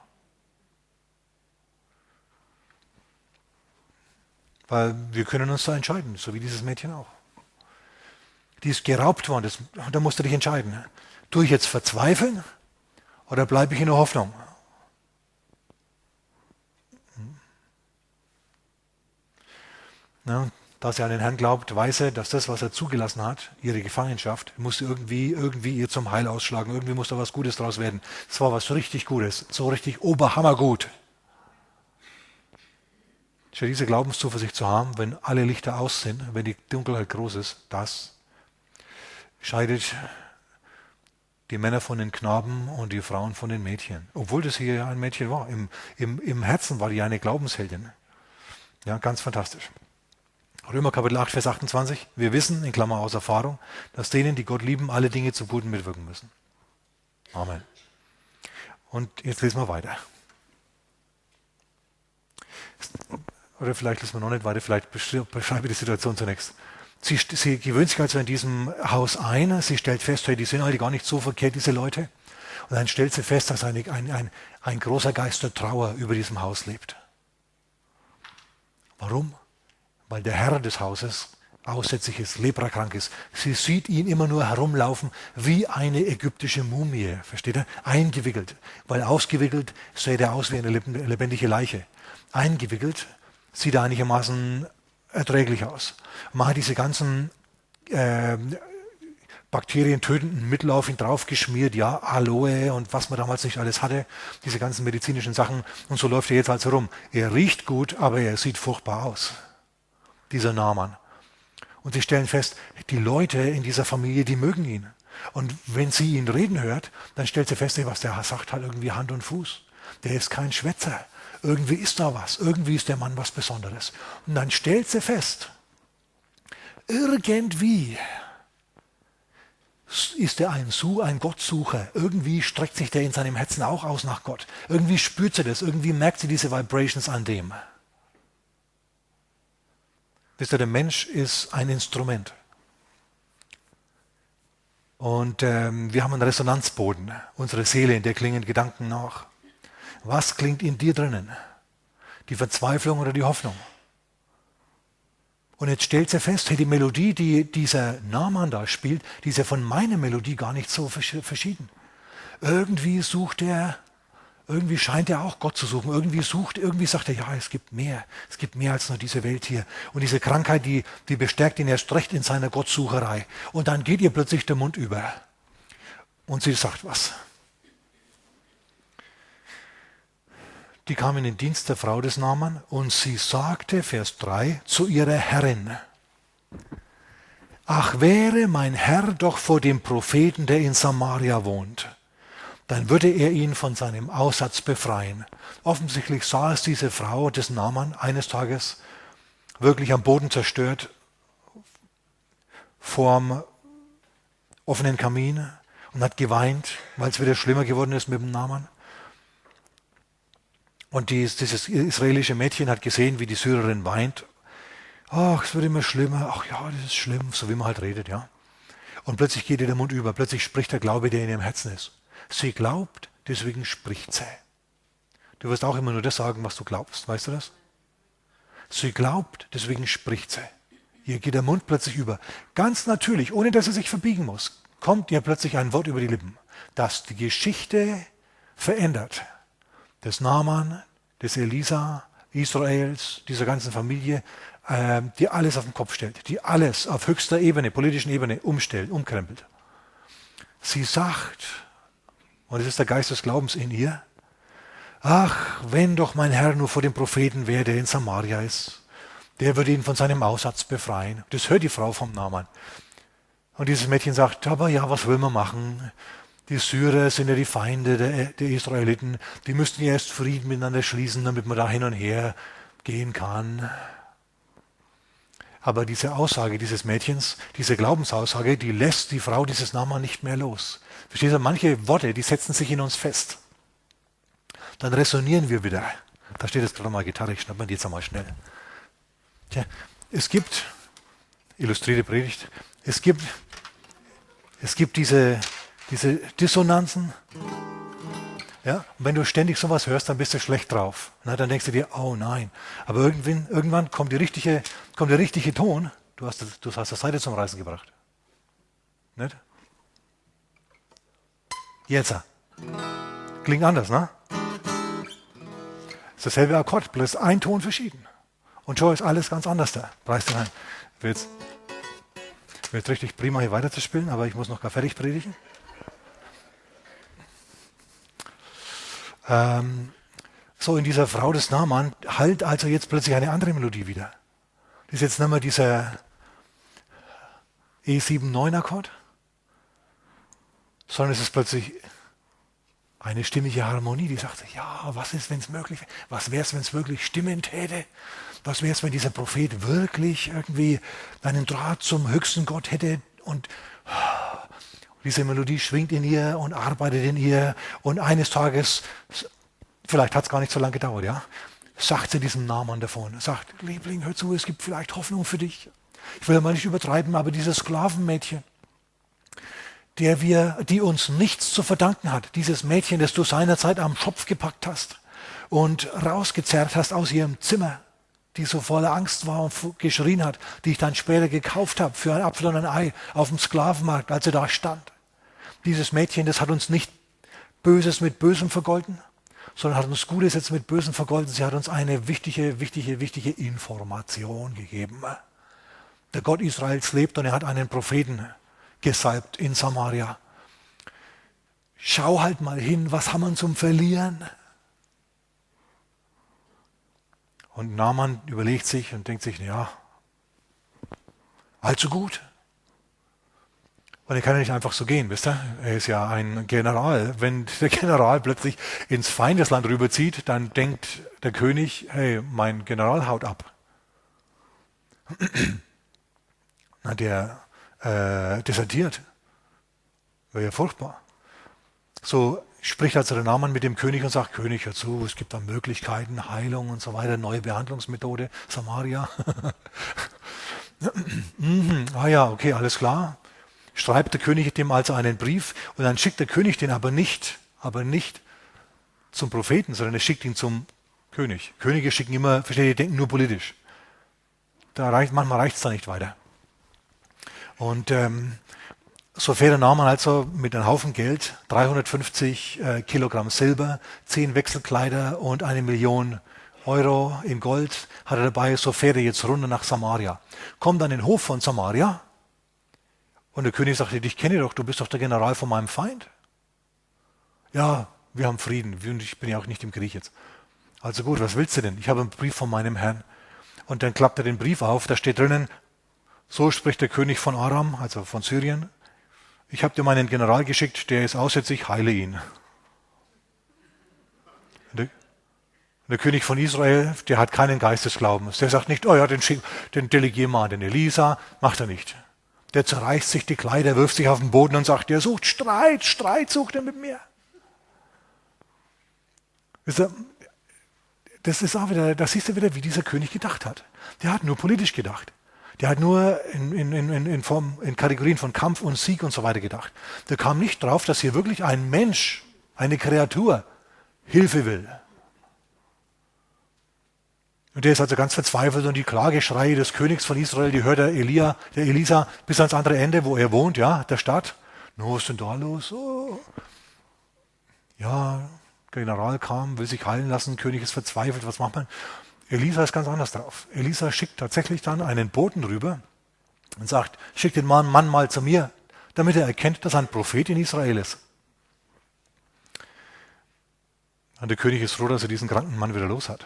Weil wir können uns da entscheiden, so wie dieses Mädchen auch. Die ist geraubt worden, das, da musst du dich entscheiden. Tue ich jetzt verzweifeln oder bleibe ich in der Hoffnung? Ja, da sie an den Herrn glaubt, weiß er, dass das, was er zugelassen hat, ihre Gefangenschaft, muss irgendwie, irgendwie ihr zum Heil ausschlagen. Irgendwie muss da was Gutes draus werden. Es war was richtig Gutes, so richtig oberhammergut. Statt diese Glaubenszuversicht zu haben, wenn alle Lichter aus sind, wenn die Dunkelheit groß ist, das scheidet die Männer von den Knaben und die Frauen von den Mädchen. Obwohl das hier ja ein Mädchen war. Im, im, im Herzen war die eine Glaubensheldin. Ja, ganz fantastisch. Römer Kapitel 8, Vers 28. Wir wissen, in Klammer aus Erfahrung, dass denen, die Gott lieben, alle Dinge zum Guten mitwirken müssen. Amen. Und jetzt lesen wir weiter. Oder vielleicht lesen wir noch nicht weiter, vielleicht beschreibe ich die Situation zunächst. Sie, sie gewöhnt sich also in diesem Haus ein, sie stellt fest, hey, die sind alle gar nicht so verkehrt, diese Leute. Und dann stellt sie fest, dass eine, ein, ein, ein großer Geist der Trauer über diesem Haus lebt. Warum? Weil der Herr des Hauses aussätzlich ist, leprakrank ist. Sie sieht ihn immer nur herumlaufen wie eine ägyptische Mumie, versteht ihr? Eingewickelt. Weil ausgewickelt sähe er aus wie eine lebendige Leiche. Eingewickelt sieht er einigermaßen erträglich aus. Man hat diese ganzen äh, bakterientötenden Mittel auf ihn draufgeschmiert, ja, Aloe und was man damals nicht alles hatte, diese ganzen medizinischen Sachen. Und so läuft er jetzt also rum. Er riecht gut, aber er sieht furchtbar aus, dieser Naaman. Und sie stellen fest, die Leute in dieser Familie, die mögen ihn. Und wenn sie ihn reden hört, dann stellt sie fest, was der sagt, hat irgendwie Hand und Fuß. Der ist kein Schwätzer. Irgendwie ist da was. Irgendwie ist der Mann was Besonderes. Und dann stellt sie fest, irgendwie ist er ein Su, ein Gottsucher. Irgendwie streckt sich der in seinem Herzen auch aus nach Gott. Irgendwie spürt sie das. Irgendwie merkt sie diese Vibrations an dem. Wisst ihr, der Mensch ist ein Instrument. Und ähm, wir haben einen Resonanzboden. Unsere Seele, in der klingen Gedanken nach. Was klingt in dir drinnen? Die Verzweiflung oder die Hoffnung? Und jetzt stellt sie fest, hey, die Melodie, die dieser Naaman da spielt, die ist ja von meiner Melodie gar nicht so verschieden. Irgendwie sucht er, irgendwie scheint er auch Gott zu suchen. Irgendwie sucht, irgendwie sagt er, ja, es gibt mehr. Es gibt mehr als nur diese Welt hier. Und diese Krankheit, die, die bestärkt ihn erst recht in seiner Gottsucherei. Und dann geht ihr plötzlich der Mund über. Und sie sagt was. Die kam in den Dienst der Frau des Naaman und sie sagte, Vers 3, zu ihrer Herrin, Ach wäre mein Herr doch vor dem Propheten, der in Samaria wohnt, dann würde er ihn von seinem Aussatz befreien. Offensichtlich es diese Frau des Naaman eines Tages wirklich am Boden zerstört, vorm offenen Kamin und hat geweint, weil es wieder schlimmer geworden ist mit dem Naaman. Und dies, dieses israelische Mädchen hat gesehen, wie die Syrerin weint. Ach, es wird immer schlimmer. Ach ja, das ist schlimm, so wie man halt redet, ja. Und plötzlich geht ihr der Mund über. Plötzlich spricht der Glaube, der in ihrem Herzen ist. Sie glaubt, deswegen spricht sie. Du wirst auch immer nur das sagen, was du glaubst. Weißt du das? Sie glaubt, deswegen spricht sie. Ihr geht der Mund plötzlich über. Ganz natürlich, ohne dass sie sich verbiegen muss, kommt ihr plötzlich ein Wort über die Lippen, das die Geschichte verändert. Des Naaman, des Elisa, Israels, dieser ganzen Familie, äh, die alles auf den Kopf stellt, die alles auf höchster Ebene, politischen Ebene umstellt, umkrempelt. Sie sagt, und es ist der Geist des Glaubens in ihr, ach, wenn doch mein Herr nur vor dem Propheten wäre, der in Samaria ist, der würde ihn von seinem Aussatz befreien. Das hört die Frau vom Namen. Und dieses Mädchen sagt, aber ja, was will man machen? Die Syrer sind ja die Feinde der, der Israeliten. Die müssten ja erst Frieden miteinander schließen, damit man da hin und her gehen kann. Aber diese Aussage dieses Mädchens, diese Glaubensaussage, die lässt die Frau dieses Nama nicht mehr los. Verstehst du, manche Worte, die setzen sich in uns fest. Dann resonieren wir wieder. Da steht jetzt gerade mal Gitarre, ich schnapp mir die jetzt einmal schnell. Tja, es gibt, illustrierte Predigt, es gibt, es gibt diese, diese Dissonanzen. Ja, und wenn du ständig sowas hörst, dann bist du schlecht drauf. Na, dann denkst du dir, oh nein. Aber irgendwann, irgendwann kommt, die richtige, kommt der richtige Ton. Du hast, du hast das Seite zum Reißen gebracht. Nicht? Jetzt. Klingt anders, ne? ist dasselbe Akkord, bloß ein Ton verschieden. Und schon ist alles ganz anders da. Preis den. Wird richtig prima hier weiterzuspielen, aber ich muss noch gar fertig predigen. Ähm, so, in dieser Frau des Naaman halt also jetzt plötzlich eine andere Melodie wieder. Das ist jetzt nicht mehr dieser E7-9-Akkord, sondern es ist plötzlich eine stimmige Harmonie, die sagte, ja, was ist, wenn es möglich wäre? Was wäre es, wenn es wirklich stimmen täte? Was wäre es, wenn dieser Prophet wirklich irgendwie einen Draht zum höchsten Gott hätte und diese Melodie schwingt in ihr und arbeitet in ihr und eines Tages, vielleicht hat es gar nicht so lange gedauert, ja, sagt sie diesem Namen davon, sagt, Liebling, hör zu, es gibt vielleicht Hoffnung für dich. Ich will mal nicht übertreiben, aber dieses Sklavenmädchen, der wir, die uns nichts zu verdanken hat, dieses Mädchen, das du seinerzeit am Schopf gepackt hast und rausgezerrt hast aus ihrem Zimmer, die so voller Angst war und geschrien hat, die ich dann später gekauft habe für ein Apfel und ein Ei auf dem Sklavenmarkt, als sie da stand. Dieses Mädchen, das hat uns nicht Böses mit Bösem vergolten, sondern hat uns Gutes jetzt mit Bösem vergolten. Sie hat uns eine wichtige, wichtige, wichtige Information gegeben. Der Gott Israels lebt und er hat einen Propheten gesalbt in Samaria. Schau halt mal hin, was haben wir zum Verlieren? Und Naaman überlegt sich und denkt sich, ja, allzu gut. Und er kann ja nicht einfach so gehen, wisst ihr? Er ist ja ein General. Wenn der General plötzlich ins Feindesland rüberzieht, dann denkt der König, hey, mein General haut ab. Na, der äh, desertiert. Wäre ja furchtbar. So spricht also der Naaman mit dem König und sagt, König, hör zu, es gibt da Möglichkeiten, Heilung und so weiter, neue Behandlungsmethode, Samaria. mhm, ah ja, okay, alles klar. Schreibt der König dem also einen Brief und dann schickt der König den aber nicht, aber nicht zum Propheten, sondern er schickt ihn zum König. Könige schicken immer, versteht ihr, denken nur politisch. Da reicht, manchmal reicht es da nicht weiter. Und ähm, so fährt Naaman also mit einem Haufen Geld, 350 äh, Kilogramm Silber, 10 Wechselkleider und eine Million Euro in Gold hat er dabei. So fährt er jetzt runter nach Samaria. Kommt an den Hof von Samaria und der König sagt, ich kenne doch, du bist doch der General von meinem Feind. Ja, wir haben Frieden und ich bin ja auch nicht im Krieg jetzt. Also gut, was willst du denn? Ich habe einen Brief von meinem Herrn. Und dann klappt er den Brief auf, da steht drinnen, so spricht der König von Aram, also von Syrien. Ich habe dir meinen General geschickt, der ist aussätzlich, heile ihn. Der, der, König von Israel, der hat keinen Geist des Glaubens. Der sagt nicht, oh ja, den, den delegier mal den Elisa, macht er nicht. Der zerreißt sich die Kleider, wirft sich auf den Boden und sagt, der sucht Streit, Streit sucht er mit mir. Das ist auch wieder, da siehst du wieder, wie dieser König gedacht hat. Der hat nur politisch gedacht. Der hat nur in, in, in, in, Form, in Kategorien von Kampf und Sieg und so weiter gedacht. Der kam nicht drauf, dass hier wirklich ein Mensch, eine Kreatur, Hilfe will. Und der ist also ganz verzweifelt und die Klageschreie des Königs von Israel, die hört der Elia, der Elisa bis ans andere Ende, wo er wohnt, ja, der Stadt. No, was ist denn da los? Oh. Ja, General kam, will sich heilen lassen, König ist verzweifelt, was macht man? Elisa ist ganz anders drauf. Elisa schickt tatsächlich dann einen Boten rüber und sagt, schick den Mann, Mann mal zu mir, damit er erkennt, dass ein Prophet in Israel ist. Und der König ist froh, dass er diesen kranken Mann wieder los hat.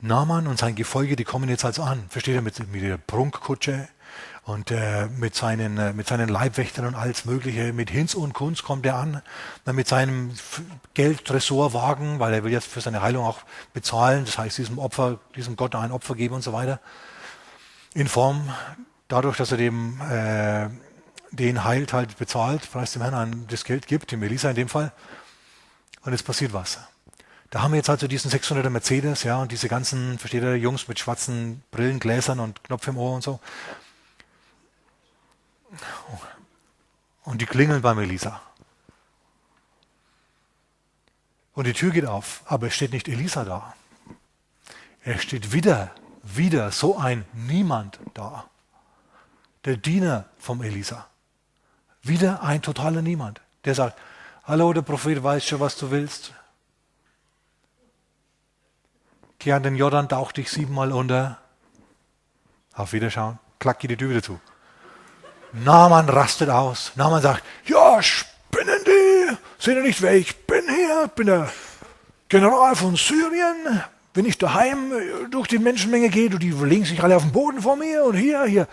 Naaman und sein Gefolge, die kommen jetzt also an. Versteht ihr, mit, mit der Prunkkutsche und äh, mit, seinen, äh, mit seinen Leibwächtern und alles Mögliche. Mit Hinz und Kunst kommt er an. Dann mit seinem Geldtresorwagen, weil er will jetzt für seine Heilung auch bezahlen. Das heißt, diesem Opfer, diesem Gott ein Opfer geben und so weiter. In Form, dadurch, dass er dem, äh, den heilt, halt bezahlt, preis dem Herrn das Geld gibt, dem Elisa in dem Fall. Und es passiert was. Da haben wir jetzt also diesen 600er Mercedes, ja, und diese ganzen, versteht ihr, Jungs mit schwarzen Brillen, Gläsern und Knopf im Ohr und so. Und die klingeln beim Elisa. Und die Tür geht auf, aber es steht nicht Elisa da. Er steht wieder, wieder so ein Niemand da. Der Diener vom Elisa. Wieder ein totaler Niemand. Der sagt, hallo, der Prophet weiß schon, was du willst. Geh an den Jordan, tauch dich siebenmal unter. Auf Wiederschauen. Klack geht die Tür wieder zu. Naaman rastet aus. Naaman sagt, ja, spinnen die. Seht ihr nicht, wer ich bin hier? Bin der General von Syrien. Wenn ich daheim durch die Menschenmenge gehe, die legen sich alle auf den Boden vor mir und hier, hier,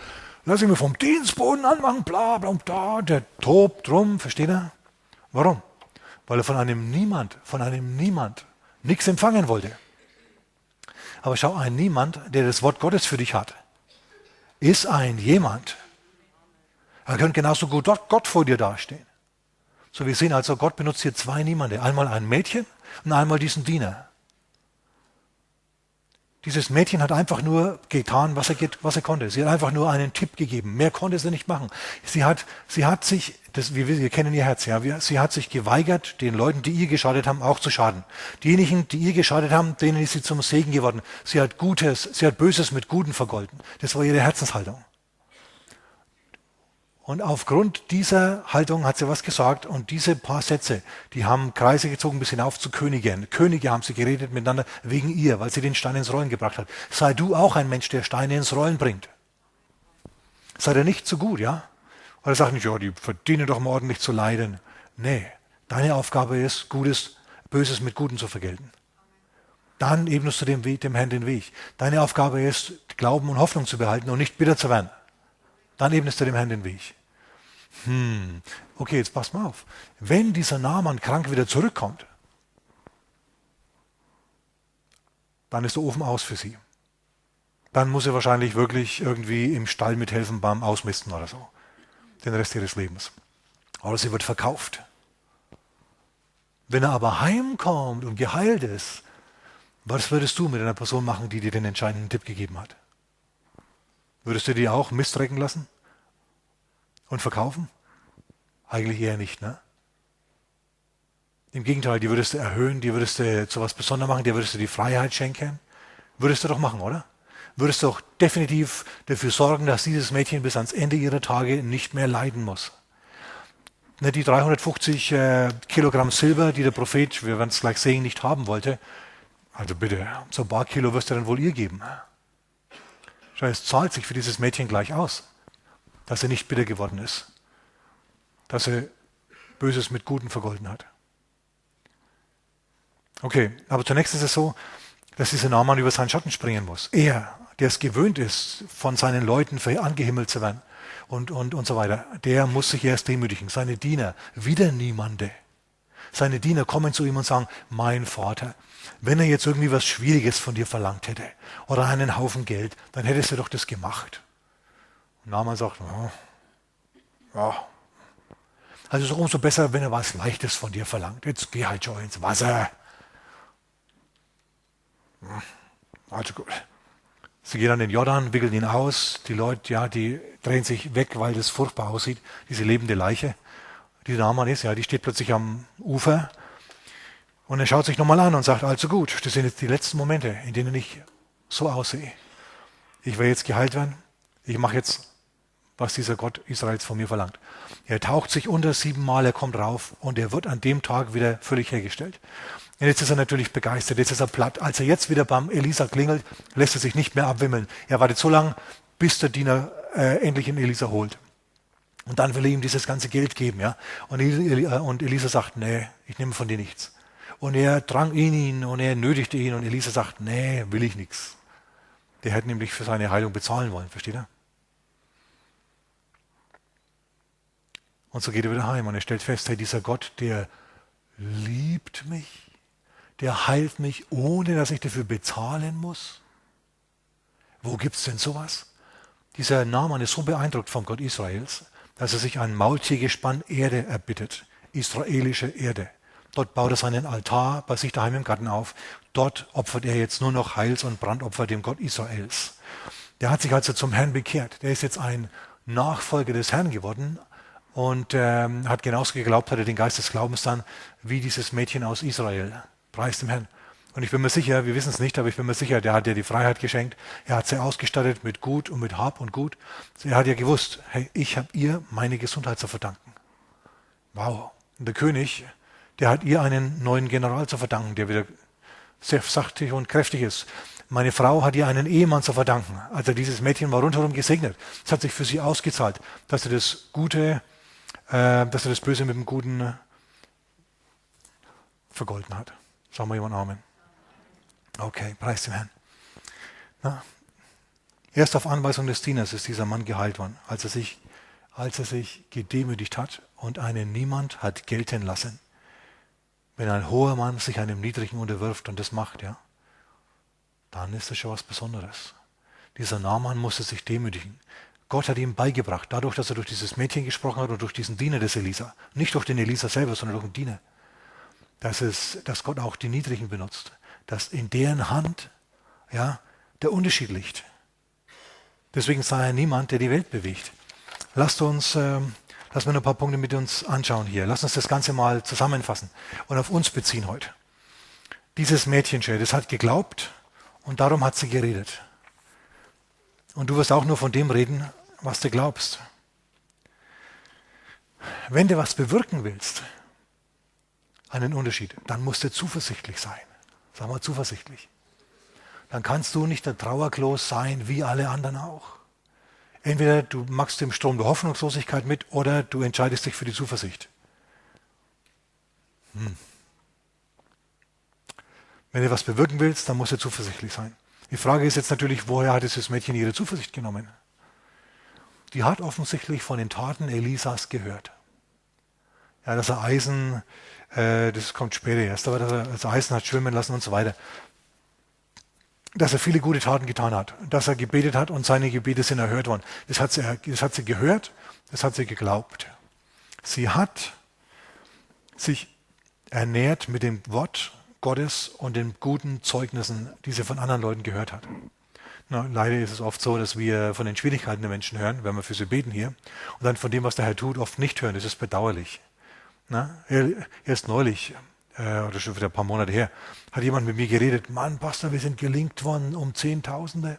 lass ich mir vom Dienstboden anmachen, bla, bla, und da, der tobt drum, versteht ihr? Warum? Weil er von einem Niemand, von einem Niemand nichts empfangen wollte. Aber schau, ein Niemand, der das Wort Gottes für dich hat, ist ein jemand. Er könnte genauso gut Gott vor dir dastehen. So wir sehen also, Gott benutzt hier zwei Niemande. Einmal ein Mädchen und einmal diesen Diener. Dieses Mädchen hat einfach nur getan, was er, was er konnte. Sie hat einfach nur einen Tipp gegeben. Mehr konnte sie nicht machen. Sie hat, sie hat sich, das, wir, wir kennen ihr Herz, ja, sie hat sich geweigert, den Leuten, die ihr geschadet haben, auch zu schaden. Diejenigen, die ihr geschadet haben, denen ist sie zum Segen geworden. Sie hat Gutes, sie hat Böses mit Guten vergolten. Das war ihre Herzenshaltung. Und aufgrund dieser Haltung hat sie was gesagt und diese paar Sätze, die haben Kreise gezogen bis hinauf zu Königen. Könige haben sie geredet miteinander wegen ihr, weil sie den Stein ins Rollen gebracht hat. Sei du auch ein Mensch, der Steine ins Rollen bringt. Sei dir nicht zu gut, ja? Oder sag nicht, ja, die verdienen doch mal ordentlich zu leiden. Nee, deine Aufgabe ist, Gutes, Böses mit Guten zu vergelten. Dann ebnest du dem, dem Herrn den Weg. Deine Aufgabe ist, Glauben und Hoffnung zu behalten und nicht bitter zu werden. Dann ebnest du dem Herrn den Weg. Hm, okay, jetzt pass mal auf. Wenn dieser Naaman krank wieder zurückkommt, dann ist der Ofen aus für sie. Dann muss er wahrscheinlich wirklich irgendwie im Stall mithelfen beim Ausmisten oder so. Den Rest ihres Lebens. Oder sie wird verkauft. Wenn er aber heimkommt und geheilt ist, was würdest du mit einer Person machen, die dir den entscheidenden Tipp gegeben hat? Würdest du die auch Mist recken lassen? Und verkaufen? Eigentlich eher nicht, ne? Im Gegenteil, die würdest du erhöhen, die würdest du zu was Besonderem machen, die würdest du die Freiheit schenken. Würdest du doch machen, oder? Würdest du doch definitiv dafür sorgen, dass dieses Mädchen bis ans Ende ihrer Tage nicht mehr leiden muss. Ne, die 350 äh, Kilogramm Silber, die der Prophet, wir werden es gleich sehen, nicht haben wollte, also bitte, so ein paar Kilo wirst du dann wohl ihr geben. Schau, es zahlt sich für dieses Mädchen gleich aus, dass er nicht bitter geworden ist, dass er Böses mit Guten vergolden hat. Okay, aber zunächst ist es so, dass dieser Naaman über seinen Schatten springen muss. Er, der es gewöhnt ist, von seinen Leuten angehimmelt zu werden und, und, und so weiter, der muss sich erst demütigen. Seine Diener, wieder niemande. Seine Diener kommen zu ihm und sagen, mein Vater, wenn er jetzt irgendwie was Schwieriges von dir verlangt hätte oder einen Haufen Geld, dann hättest du doch das gemacht. Und Naaman sagt, ja, ja. Also es ist umso besser, wenn er was Leichtes von dir verlangt. Jetzt geh halt schon ins Wasser. Also gut. Sie gehen an den Jordan, wickeln ihn aus. Die Leute, ja, die drehen sich weg, weil das furchtbar aussieht. Diese lebende Leiche, die Naaman ist, ja, die steht plötzlich am Ufer Und er schaut sich nochmal an und sagt, also gut, das sind jetzt die letzten Momente, in denen ich so aussehe. Ich will jetzt geheilt werden. Ich mache jetzt, was dieser Gott Israels von mir verlangt. Er taucht sich unter siebenmal, er kommt rauf und er wird an dem Tag wieder völlig hergestellt. Und jetzt ist er natürlich begeistert, jetzt ist er platt. Als er jetzt wieder beim Elisa klingelt, lässt er sich nicht mehr abwimmeln. Er wartet so lange, bis der Diener äh, endlich in Elisa holt. Und dann will er ihm dieses ganze Geld geben, ja. Und, und Elisa sagt, nee, ich nehme von dir nichts. Und er drang in ihn und er nötigte ihn und Elisa sagt, nee, will ich nichts. Der hätte nämlich für seine Heilung bezahlen wollen, versteht er? Und so geht er wieder heim und er stellt fest, hey, dieser Gott, der liebt mich, der heilt mich, ohne dass ich dafür bezahlen muss. Wo gibt es denn sowas? Dieser Name ist so beeindruckt vom Gott Israels, dass er sich ein Maultiergespann Erde erbittet, israelische Erde. Dort baut er seinen Altar bei sich daheim im Garten auf. Dort opfert er jetzt nur noch Heils- und Brandopfer dem Gott Israels. Der hat sich also zum Herrn bekehrt. Der ist jetzt ein Nachfolger des Herrn geworden und ähm, hat genauso geglaubt, hat er den Geist des Glaubens dann, wie dieses Mädchen aus Israel. Preis dem Herrn. Und ich bin mir sicher, wir wissen es nicht, aber ich bin mir sicher, der hat dir die Freiheit geschenkt. Er hat sie ausgestattet mit Gut und mit Hab und Gut. Er hat ja gewusst, hey, ich habe ihr meine Gesundheit zu verdanken. Wow. Und der König, der hat ihr einen neuen General zu verdanken, der wieder sehr sachtig und kräftig ist. Meine Frau hat ihr einen Ehemann zu verdanken. Also dieses Mädchen war rundherum gesegnet. Es hat sich für sie ausgezahlt, dass sie das Gute, äh, dass sie das Böse mit dem Guten vergolten hat. Sagen wir jemand Amen. Okay, preis dem Herrn. Na, erst auf Anweisung des Dieners ist dieser Mann geheilt worden, als er sich, als er sich gedemütigt hat und einen Niemand hat gelten lassen. Wenn ein hoher Mann sich einem Niedrigen unterwirft und das macht, ja, dann ist das schon was Besonderes. Dieser Naaman musste sich demütigen. Gott hat ihm beigebracht, dadurch, dass er durch dieses Mädchen gesprochen hat und durch diesen Diener des Elisa, nicht durch den Elisa selber, sondern durch den Diener, dass, es, dass Gott auch die Niedrigen benutzt dass in deren Hand ja, der Unterschied liegt. Deswegen sei er niemand, der die Welt bewegt. Lasst uns, lass mir ein paar Punkte mit uns anschauen hier. Lass uns das Ganze mal zusammenfassen und auf uns beziehen heute. Dieses Mädchen, das hat geglaubt und darum hat sie geredet. Und du wirst auch nur von dem reden, was du glaubst. Wenn du was bewirken willst, einen Unterschied, dann musst du zuversichtlich sein. Sag mal zuversichtlich. Dann kannst du nicht der Trauerklos sein, wie alle anderen auch. Entweder du machst dem Strom der Hoffnungslosigkeit mit oder du entscheidest dich für die Zuversicht. Hm. Wenn du was bewirken willst, dann musst du zuversichtlich sein. Die Frage ist jetzt natürlich, woher hat dieses Mädchen ihre Zuversicht genommen? Die hat offensichtlich von den Taten Elisas gehört. Ja, dass er Eisen äh, das kommt später erst, aber dass er das Eisen hat schwimmen lassen und so weiter. Dass er viele gute Taten getan hat, dass er gebetet hat und seine Gebete sind erhört worden. Das hat sie, das hat sie gehört, das hat sie geglaubt. Sie hat sich ernährt mit dem Wort Gottes und den guten Zeugnissen, die sie von anderen Leuten gehört hat. Na, leider ist es oft so, dass wir von den Schwierigkeiten der Menschen hören, wenn wir für sie beten hier, und dann von dem, was der Herr tut, oft nicht hören. Das ist bedauerlich. Na, erst neulich, äh, oder schon wieder ein paar Monate her, hat jemand mit mir geredet, Mann, Pastor, wir sind gelingt worden um Zehntausende.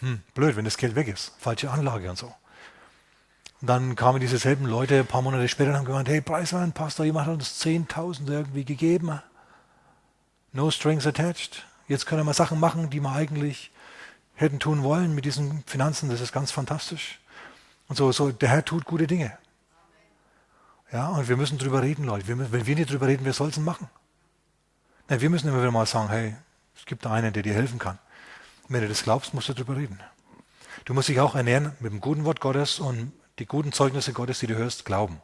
Hm, blöd, wenn das Geld weg ist. Falsche Anlage und so. Und dann kamen diese selben Leute ein paar Monate später und haben gemeint, hey, Preiswein, Pastor, jemand hat uns Zehntausende irgendwie gegeben. No strings attached. Jetzt können wir Sachen machen, die wir eigentlich hätten tun wollen mit diesen Finanzen. Das ist ganz fantastisch. Und so, so, der Herr tut gute Dinge. Ja, und wir müssen drüber reden, Leute. Wir, wenn wir nicht drüber reden, wer soll es machen? Nein, wir müssen immer wieder mal sagen, hey, es gibt da einen, der dir helfen kann. Und wenn du das glaubst, musst du drüber reden. Du musst dich auch ernähren mit dem guten Wort Gottes und die guten Zeugnisse Gottes, die du hörst, glauben.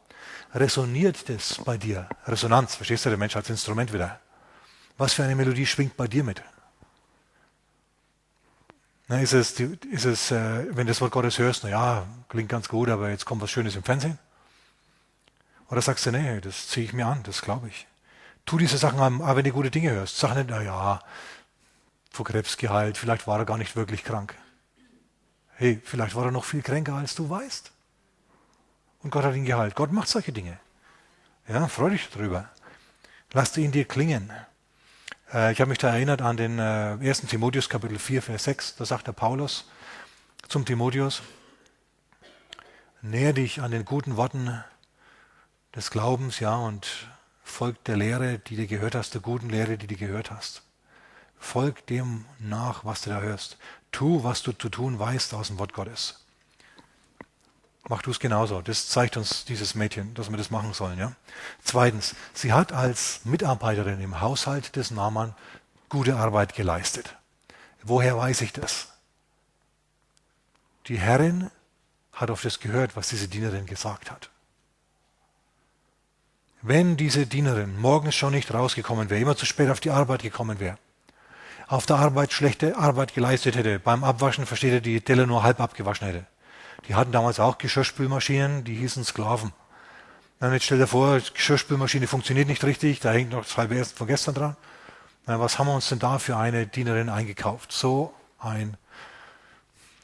Resoniert das bei dir? Resonanz, verstehst du, der Mensch als Instrument wieder. Was für eine Melodie schwingt bei dir mit? Na, ist es, ist es äh, wenn du das Wort Gottes hörst, na ja, klingt ganz gut, aber jetzt kommt was Schönes im Fernsehen? Oder sagst du, nee, das ziehe ich mir an, das glaube ich. Tu diese Sachen an, aber wenn du gute Dinge hörst. Sag nicht, na ja, vor Krebs geheilt, vielleicht war er gar nicht wirklich krank. Hey, vielleicht war er noch viel kränker, als du weißt. Und Gott hat ihn geheilt. Gott macht solche Dinge. Ja, freu dich darüber. Lass ihn dir klingen. Äh, ich habe mich da erinnert an den äh, 1. Timotheus Kapitel 4, Vers 6. Da sagt der Paulus zum Timotheus, näher dich an den guten Worten des Glaubens, ja, und folg der Lehre, die du gehört hast, der guten Lehre, die du gehört hast. Folg dem nach, was du da hörst. Tu, was du zu tun weißt aus dem Wort Gottes. Mach du es genauso. Das zeigt uns dieses Mädchen, dass wir das machen sollen. Ja? Zweitens, sie hat als Mitarbeiterin im Haushalt des Naaman gute Arbeit geleistet. Woher weiß ich das? Die Herrin hat auf das gehört, was diese Dienerin gesagt hat. Wenn diese Dienerin morgens schon nicht rausgekommen wäre, immer zu spät auf die Arbeit gekommen wäre, auf der Arbeit schlechte Arbeit geleistet hätte, beim Abwaschen, versteht ihr, die Teller nur halb abgewaschen hätte. Die hatten damals auch Geschirrspülmaschinen, die hießen Sklaven. Dann jetzt stell dir vor, Geschirrspülmaschine funktioniert nicht richtig, da hängt noch das halbe von gestern dran. Na, was haben wir uns denn da für eine Dienerin eingekauft? So ein,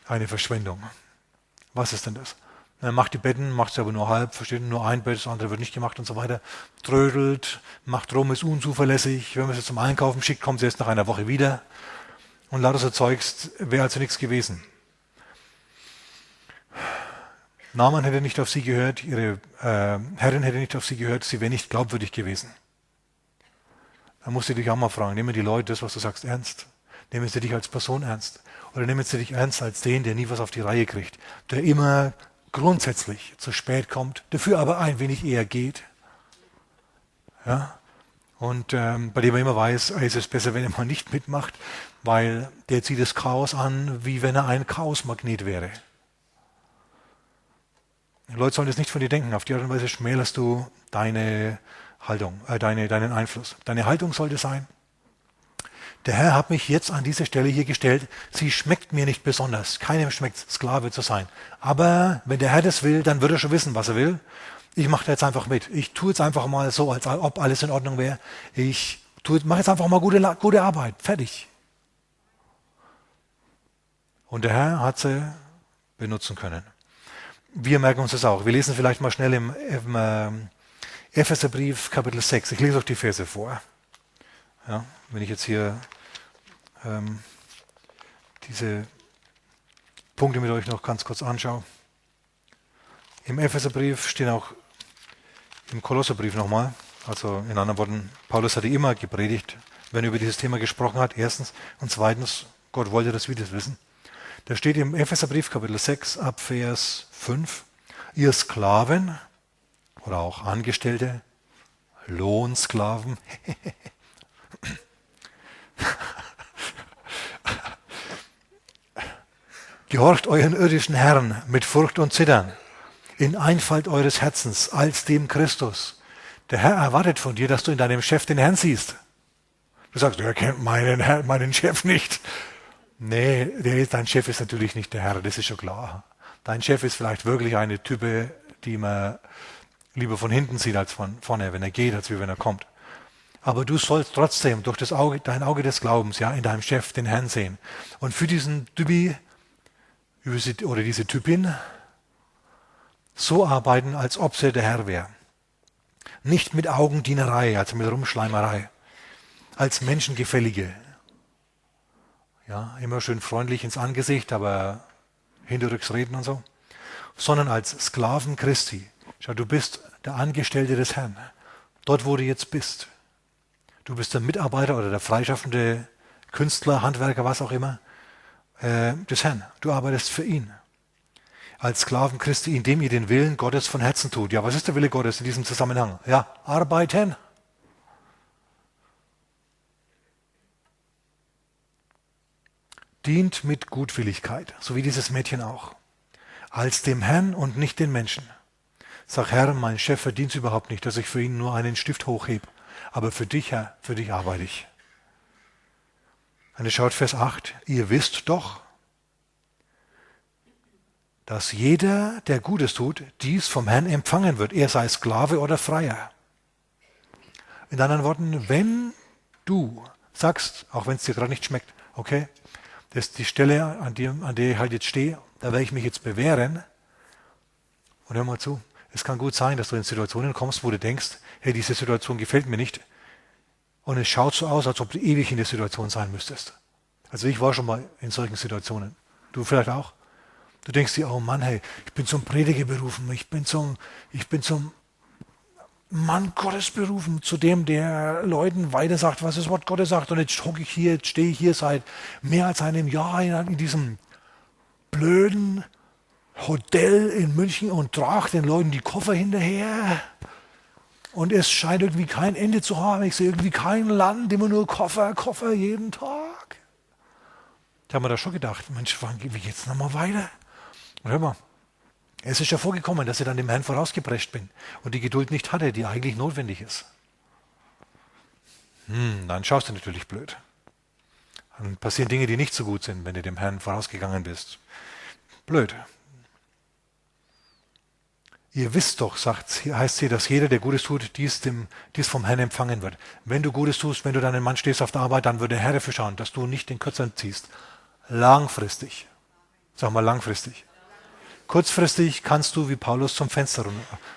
eine Verschwendung. Was ist denn das? Er macht die Betten, macht sie aber nur halb, versteht nur ein Bett, das andere wird nicht gemacht und so weiter. Trödelt, macht rum, ist unzuverlässig. Wenn man sie zum Einkaufen schickt, kommt sie erst nach einer Woche wieder. Und lauter so Zeugs wäre also nichts gewesen. Naaman hätte nicht auf sie gehört, ihre äh, Herrin hätte nicht auf sie gehört, sie wäre nicht glaubwürdig gewesen. Da musst du dich auch mal fragen, nehmen die Leute das, was du sagst, ernst? Nehmen sie dich als Person ernst? Oder nehmen sie dich ernst als den, der nie was auf die Reihe kriegt, der immer grundsätzlich zu spät kommt, dafür aber ein wenig eher geht. Ja? Und ähm, bei dem man immer weiß, ist es besser, wenn er mal nicht mitmacht, weil der zieht das Chaos an, wie wenn er ein Chaosmagnet wäre. Die Leute sollen das nicht von dir denken. Auf die Art und Weise schmälerst du deine Haltung, äh, deine, deinen Einfluss. Deine Haltung sollte sein, der Herr hat mich jetzt an diese Stelle hier gestellt. Sie schmeckt mir nicht besonders. Keinem schmeckt Sklave zu sein. Aber wenn der Herr das will, dann wird er schon wissen, was er will. Ich mache jetzt einfach mit. Ich tue jetzt einfach mal so, als ob alles in Ordnung wäre. Ich mache jetzt einfach mal gute, gute Arbeit. Fertig. Und der Herr hat sie benutzen können. Wir merken uns das auch. Wir lesen vielleicht mal schnell im, im äh, Epheserbrief Kapitel 6. Ich lese euch die Verse vor. Ja, wenn ich jetzt hier ähm, diese Punkte mit euch noch ganz kurz anschaue. Im Epheserbrief stehen auch im Kolosserbrief nochmal, also in anderen Worten, Paulus hatte immer gepredigt, wenn er über dieses Thema gesprochen hat, erstens. Und zweitens, Gott wollte, das wissen. Da steht im Epheserbrief Kapitel 6 ab Vers 5, ihr Sklaven oder auch Angestellte, Lohnsklaven, Gehorcht euren irdischen Herrn mit Furcht und Zittern, in Einfalt eures Herzens, als dem Christus. Der Herr erwartet von dir, dass du in deinem Chef den Herrn siehst. Du sagst, er kennt meinen, Herr, meinen Chef nicht. Nee, der, dein Chef ist natürlich nicht der Herr, das ist schon klar. Dein Chef ist vielleicht wirklich eine Type, die man lieber von hinten sieht als von vorne, wenn er geht, als wenn er kommt. Aber du sollst trotzdem durch das Auge, dein Auge des Glaubens, ja, in deinem Chef den Herrn sehen. Und für diesen Typi oder diese Typin so arbeiten, als ob sie der Herr wäre. Nicht mit Augendienerei, also mit Rumschleimerei, als Menschengefällige. Ja, immer schön freundlich ins Angesicht, aber hinterrücks reden und so. Sondern als Sklaven Christi. Schau, du bist der Angestellte des Herrn. Dort, wo du jetzt bist. Du bist der Mitarbeiter oder der freischaffende Künstler, Handwerker, was auch immer, äh, des Herrn. Du arbeitest für ihn. Als Sklaven Christi, indem ihr den Willen Gottes von Herzen tut. Ja, was ist der Wille Gottes in diesem Zusammenhang? Ja, arbeiten. Dient mit Gutwilligkeit, so wie dieses Mädchen auch. Als dem Herrn und nicht den Menschen. Sag, Herr, mein Chef verdient es überhaupt nicht, dass ich für ihn nur einen Stift hochhebe aber für dich, Herr, für dich arbeite ich. Und es schaut Vers 8, ihr wisst doch, dass jeder, der Gutes tut, dies vom Herrn empfangen wird, er sei Sklave oder Freier. In anderen Worten, wenn du sagst, auch wenn es dir gerade nicht schmeckt, okay, das ist die Stelle, an, die, an der ich halt jetzt stehe, da werde ich mich jetzt bewähren. Und hör mal zu, es kann gut sein, dass du in Situationen kommst, wo du denkst, hey, diese Situation gefällt mir nicht, Und es schaut so aus, als ob du ewig in der Situation sein müsstest. Also ich war schon mal in solchen Situationen. Du vielleicht auch? Du denkst dir, oh Mann, hey, ich bin zum Prediger berufen, ich bin zum, ich bin zum Mann Gottes berufen, zu dem, der Leuten weiter sagt, was das Wort Gottes sagt. Und jetzt hocke ich hier, jetzt stehe ich hier seit mehr als einem Jahr in, in diesem blöden Hotel in München und trage den Leuten die Koffer hinterher. Und es scheint irgendwie kein Ende zu haben. Ich sehe irgendwie kein Land, immer nur Koffer, Koffer jeden Tag. Da haben wir da schon gedacht, Mensch, wann wie geht's nochmal weiter? Und hör mal, es ist ja vorgekommen, dass ich dann dem Herrn vorausgeprescht bin und die Geduld nicht hatte, die eigentlich notwendig ist. Hm, dann schaust du natürlich blöd. Dann passieren Dinge, die nicht so gut sind, wenn du dem Herrn vorausgegangen bist. Blöd. Ihr wisst doch, sagt, heißt sie, dass jeder, der Gutes tut, dies, dem, dies vom Herrn empfangen wird. Wenn du Gutes tust, wenn du deinen Mann stehst auf der Arbeit, dann wird der Herr dafür schauen, dass du nicht den Kürzern ziehst. Langfristig. Sag mal langfristig. Kurzfristig kannst du wie Paulus zum Fenster,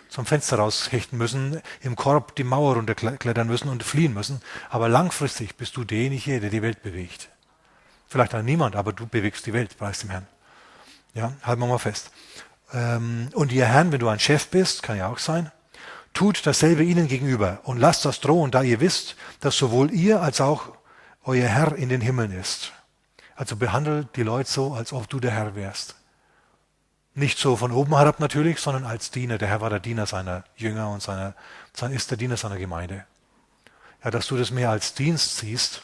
zum Fenster raushechten müssen, im Korb die Mauer runterklettern müssen und fliehen müssen. Aber langfristig bist du derjenige, der die Welt bewegt. Vielleicht auch niemand, aber du bewegst die Welt, preis dem Herrn. Ja, halten wir mal fest. Ähm, und ihr Herrn, wenn du ein Chef bist, kann ja auch sein, tut dasselbe ihnen gegenüber und lasst das drohen, da ihr wisst, dass sowohl ihr als auch euer Herr in den Himmeln ist. Also behandelt die Leute so, als ob du der Herr wärst. Nicht so von oben herab natürlich, sondern als Diener. Der Herr war der Diener seiner Jünger und seiner, ist der Diener seiner Gemeinde. Ja, dass du das mehr als Dienst siehst,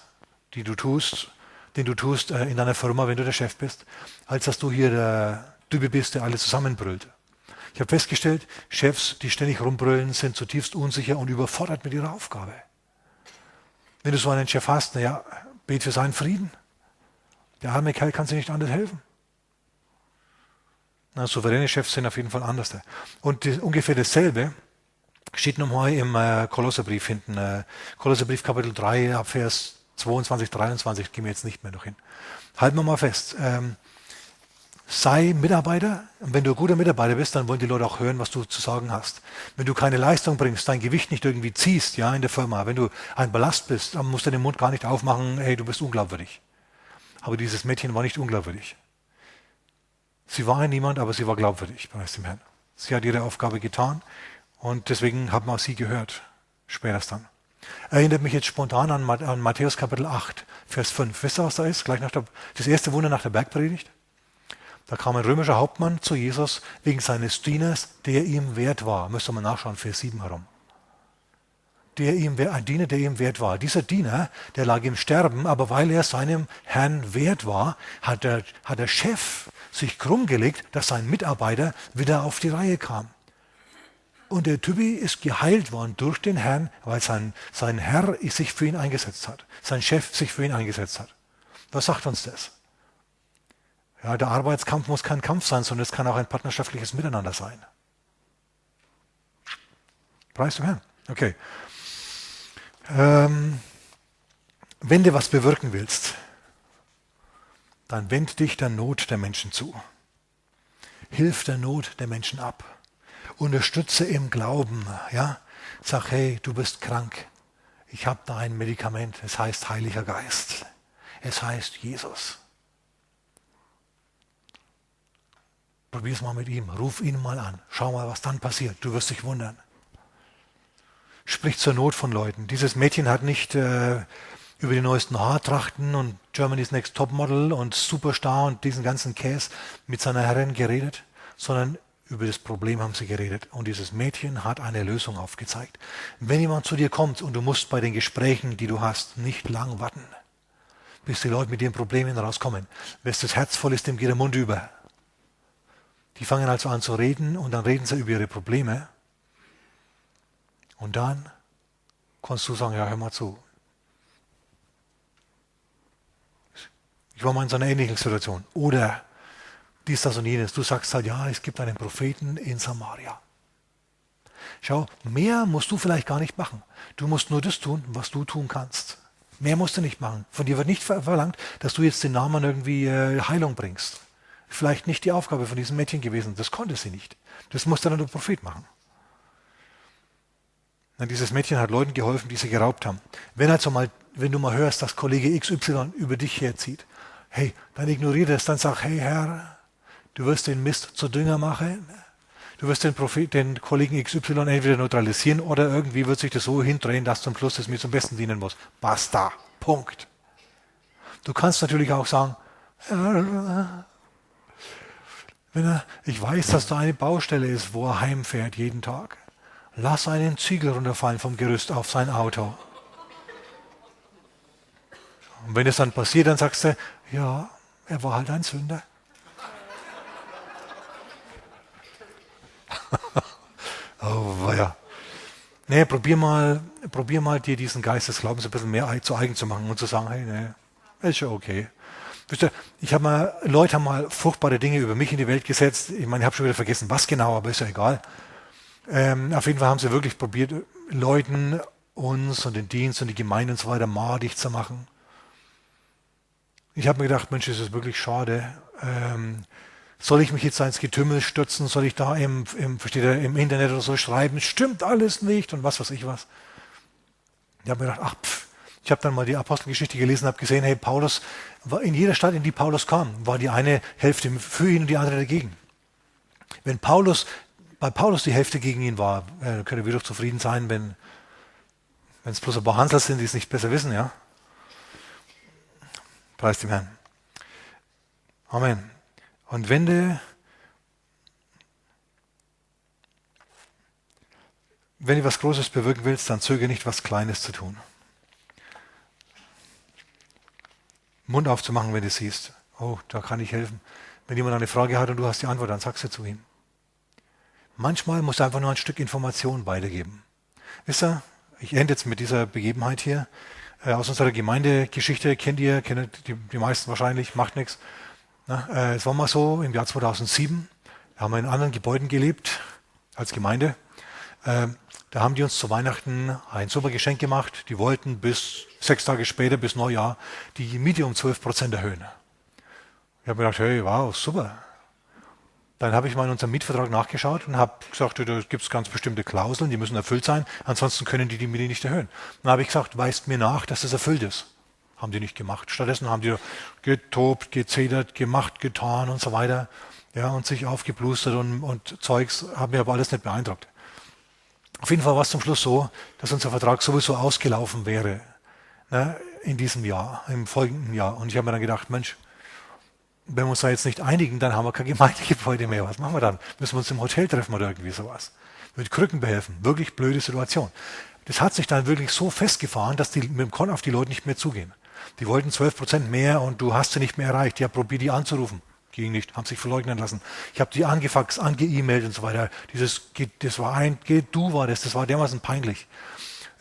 die du tust, den du tust äh, in deiner Firma, wenn du der Chef bist, als dass du hier der du bist, der alle zusammenbrüllt. Ich habe festgestellt, Chefs, die ständig rumbrüllen, sind zutiefst unsicher und überfordert mit ihrer Aufgabe. Wenn du so einen Chef hast, naja, bet für seinen Frieden. Der arme Kerl kann sich nicht anders helfen. Na, souveräne Chefs sind auf jeden Fall anders. Und die, ungefähr dasselbe steht nochmal im äh, Kolosserbrief hinten. Äh, Kolosserbrief Kapitel 3, Abvers 22, 23, gehen wir jetzt nicht mehr noch hin. Halten wir mal fest. Ähm, sei Mitarbeiter. Und wenn du ein guter Mitarbeiter bist, dann wollen die Leute auch hören, was du zu sagen hast. Wenn du keine Leistung bringst, dein Gewicht nicht irgendwie ziehst, ja, in der Firma, wenn du ein Ballast bist, dann musst du den Mund gar nicht aufmachen, hey, du bist unglaubwürdig. Aber dieses Mädchen war nicht unglaubwürdig. Sie war niemand, aber sie war glaubwürdig, preis dem Herrn. Sie hat ihre Aufgabe getan und deswegen haben wir auch sie gehört. Spätestens dann. Erinnert mich jetzt spontan an, Matthäus Kapitel 8, Vers 5. Wisst ihr, was da ist? Gleich nach der, das erste Wunder nach der Bergpredigt. Da kam ein römischer Hauptmann zu Jesus wegen seines Dieners, der ihm wert war. Müsste man nachschauen, Vers 7 herum. Der ihm, ein Diener, der ihm wert war. Dieser Diener, der lag im Sterben, aber weil er seinem Herrn wert war, hat der, hat der Chef sich krumm gelegt, dass sein Mitarbeiter wieder auf die Reihe kam. Und der Typi ist geheilt worden durch den Herrn, weil sein, sein Herr sich für ihn eingesetzt hat. Sein Chef sich für ihn eingesetzt hat. Was sagt uns das? Ja, der Arbeitskampf muss kein Kampf sein, sondern es kann auch ein partnerschaftliches Miteinander sein. Preis dem Herrn. Okay. Ähm, wenn du was bewirken willst, dann wend dich der Not der Menschen zu. Hilf der Not der Menschen ab. Unterstütze im Glauben. Ja? Sag, hey, du bist krank. Ich habe da ein Medikament. Es heißt Heiliger Geist. Es heißt Jesus. Probier es mal mit ihm. Ruf ihn mal an. Schau mal, was dann passiert. Du wirst dich wundern. Sprich zur Not von Leuten. Dieses Mädchen hat nicht äh, über die neuesten Haartrachten und Germany's Next Topmodel und Superstar und diesen ganzen Käse mit seiner Herrin geredet, sondern über das Problem haben sie geredet. Und dieses Mädchen hat eine Lösung aufgezeigt. Wenn jemand zu dir kommt und du musst bei den Gesprächen, die du hast, nicht lang warten, bis die Leute mit ihren Problemen rauskommen. Wenn das Herz voll ist, dem geht der Mund über. Die fangen also an zu reden und dann reden sie über ihre Probleme. Und dann kannst du sagen, ja, hör mal zu. Ich war mal in so einer ähnlichen Situation. Oder dies, das und jenes. Du sagst halt, ja, es gibt einen Propheten in Samaria. Schau, mehr musst du vielleicht gar nicht machen. Du musst nur das tun, was du tun kannst. Mehr musst du nicht machen. Von dir wird nicht verlangt, dass du jetzt den Namen irgendwie äh, Heilung bringst vielleicht nicht die Aufgabe von diesem Mädchen gewesen. Das konnte sie nicht. Das musste dann der Prophet machen. Dieses Mädchen hat Leuten geholfen, die sie geraubt haben. Wenn also mal, wenn du mal hörst, dass Kollege XY über dich herzieht, hey, dann ignoriere das, dann sag, hey Herr, du wirst den Mist zu Dünger machen, du wirst den, Prophet, den Kollegen XY entweder neutralisieren oder irgendwie wird sich das so hindrehen, dass zum Schluss es mir zum Besten dienen muss. Basta. Punkt. Du kannst natürlich auch sagen, wenn er, ich weiß, dass da eine Baustelle ist, wo er heimfährt jeden Tag. Lass einen Ziegel runterfallen vom Gerüst auf sein Auto. Und wenn es dann passiert, dann sagst du, ja, er war halt ein Sünder. oh, ja. Nee, probier mal, probier mal dir diesen Geist des Glaubens ein bisschen mehr zu eigen zu machen und zu sagen, hey, nee, ist ja okay. Ich habe mal, Leute haben mal furchtbare Dinge über mich in die Welt gesetzt. Ich meine, ich habe schon wieder vergessen, was genau, aber ist ja egal. Ähm, auf jeden Fall haben sie wirklich probiert, Leuten, uns und den Dienst und die Gemeinde und so weiter madig zu machen. Ich habe mir gedacht, Mensch, ist das wirklich schade. Ähm, soll ich mich jetzt ins Getümmel stürzen? Soll ich da im, im, versteht ihr, im Internet oder so schreiben? Stimmt alles nicht und was weiß ich was. Ich habe mir gedacht, ach, pff. Ich habe dann mal die Apostelgeschichte gelesen, habe gesehen, hey, Paulus, in jeder Stadt, in die Paulus kam, war die eine Hälfte für ihn und die andere dagegen. Wenn Paulus, bei Paulus die Hälfte gegen ihn war, äh, können wir doch zufrieden sein, wenn es bloß ein paar Hansel sind, die es nicht besser wissen, ja. Preis dem Herrn. Amen. Und wenn du, wenn du was Großes bewirken willst, dann zögere nicht, was Kleines zu tun. Mund aufzumachen, wenn du siehst. Oh, da kann ich helfen. Wenn jemand eine Frage hat und du hast die Antwort, dann sagst du zu ihm. Manchmal musst du einfach nur ein Stück Information weitergeben. Wisst ihr, ich ende jetzt mit dieser Begebenheit hier. Äh, aus unserer Gemeindegeschichte kennt ihr, kennt die, die meisten wahrscheinlich, macht nichts. Na, äh, es war mal so im Jahr 2007, da haben wir in anderen Gebäuden gelebt als Gemeinde. Da haben die uns zu Weihnachten ein super Geschenk gemacht. Die wollten bis sechs Tage später, bis Neujahr, die Miete um 12 Prozent erhöhen. Ich habe mir gedacht, hey, wow, super. Dann habe ich mal in unserem Mietvertrag nachgeschaut und habe gesagt, da gibt es ganz bestimmte Klauseln, die müssen erfüllt sein, ansonsten können die die Miete nicht erhöhen. Dann habe ich gesagt, weist mir nach, dass das erfüllt ist. Haben die nicht gemacht. Stattdessen haben die getobt, gezedert, gemacht, getan und so weiter. Ja, und sich aufgeblustert und, und Zeugs, hat mir aber alles nicht beeindruckt. Auf jeden Fall war es zum Schluss so, dass unser Vertrag sowieso ausgelaufen wäre ne, in diesem Jahr, im folgenden Jahr. Und ich habe mir dann gedacht, Mensch, wenn wir uns da jetzt nicht einigen, dann haben wir kein Gemeindegebäude mehr. Was machen wir dann? Müssen wir uns im Hotel treffen oder irgendwie sowas? Mit Krücken behelfen. Wirklich blöde Situation. Das hat sich dann wirklich so festgefahren, dass die mit dem Kon auf die Leute nicht mehr zugehen. Die wollten 12 Prozent mehr und du hast sie nicht mehr erreicht. Ja, probier die anzurufen. Ging nicht, haben sich verleugnen lassen. Ich habe die angefaxt, ange-E-Mailt und so weiter. Dieses, das war ein, du war das, das war dermaßen peinlich.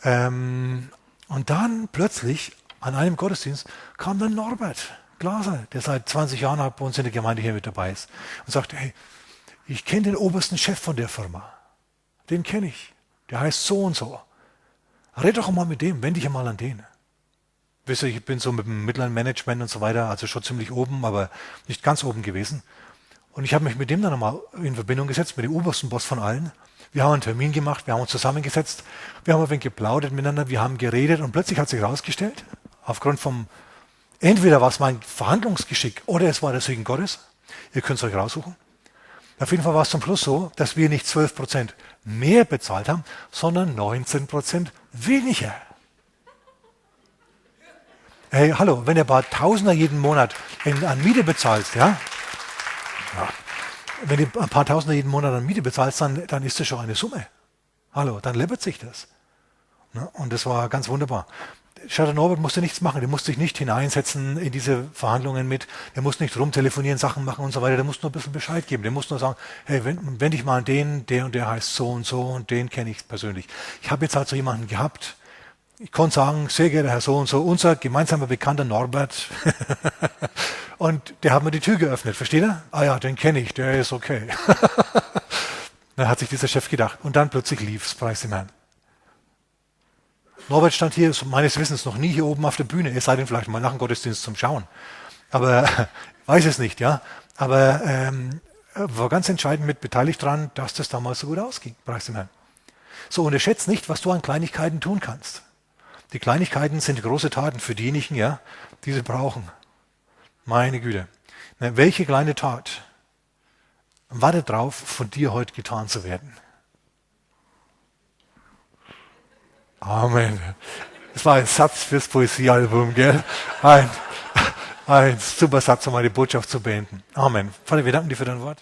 Ähm, und dann plötzlich an einem Gottesdienst kam dann Norbert Glaser, der seit 20 Jahren bei uns in der Gemeinde hier mit dabei ist, und sagte, hey, ich kenne den obersten Chef von der Firma. Den kenne ich. Der heißt so und so. Red doch mal mit dem, wende dich mal an den. Wisst ihr, ich bin so mit dem mittleren Management und so weiter, also schon ziemlich oben, aber nicht ganz oben gewesen. Und ich habe mich mit dem dann nochmal in Verbindung gesetzt, mit dem obersten Boss von allen. Wir haben einen Termin gemacht, wir haben uns zusammengesetzt, wir haben ein wenig geplaudert miteinander, wir haben geredet und plötzlich hat sich herausgestellt, aufgrund vom, entweder war es mein Verhandlungsgeschick oder es war der Segen Gottes, ihr könnt es euch raussuchen. Auf jeden Fall war es zum Schluss so, dass wir nicht 12% mehr bezahlt haben, sondern 19% weniger. Hey, hallo, wenn ihr ein paar Tausender jeden Monat in, an Miete bezahlst, ja? ja? Wenn ihr ein paar Tausender jeden Monat an Miete bezahlst, dann, dann ist das schon eine Summe. Hallo, dann läppert sich das. Ne? Und das war ganz wunderbar. Schatter Norbert musste nichts machen, der musste sich nicht hineinsetzen in diese Verhandlungen mit, der musste nicht rumtelefonieren, Sachen machen und so weiter, der musste nur ein bisschen Bescheid geben, der musste nur sagen, hey, wenn, wenn ich mal an den, der und der heißt so und so und den kenne ich persönlich. Ich habe jetzt halt so jemanden gehabt, ich konnte sagen, sehr geehrter Herr so und so, unser gemeinsamer Bekannter Norbert. und der hat mir die Tür geöffnet, versteht ihr? Ah ja, den kenne ich, der ist okay. dann hat sich dieser Chef gedacht. Und dann plötzlich lief es, preis dem Herrn. Norbert stand hier, meines Wissens, noch nie hier oben auf der Bühne, es sei denn vielleicht mal nach dem Gottesdienst zum Schauen. Aber weiß es nicht, ja. Aber ähm, war ganz entscheidend mit beteiligt daran, dass das damals so gut ausging, preis dem Herrn. So unterschätzt nicht, was du an Kleinigkeiten tun kannst. Die Kleinigkeiten sind große Taten für diejenigen, ja, die sie brauchen. Meine Güte. Welche kleine Tat wartet drauf, von dir heute getan zu werden? Amen. Das war ein Satz fürs Poesiealbum, gell? Ein, ein super Satz, um meine Botschaft zu beenden. Amen. Vater, wir danken dir für dein Wort.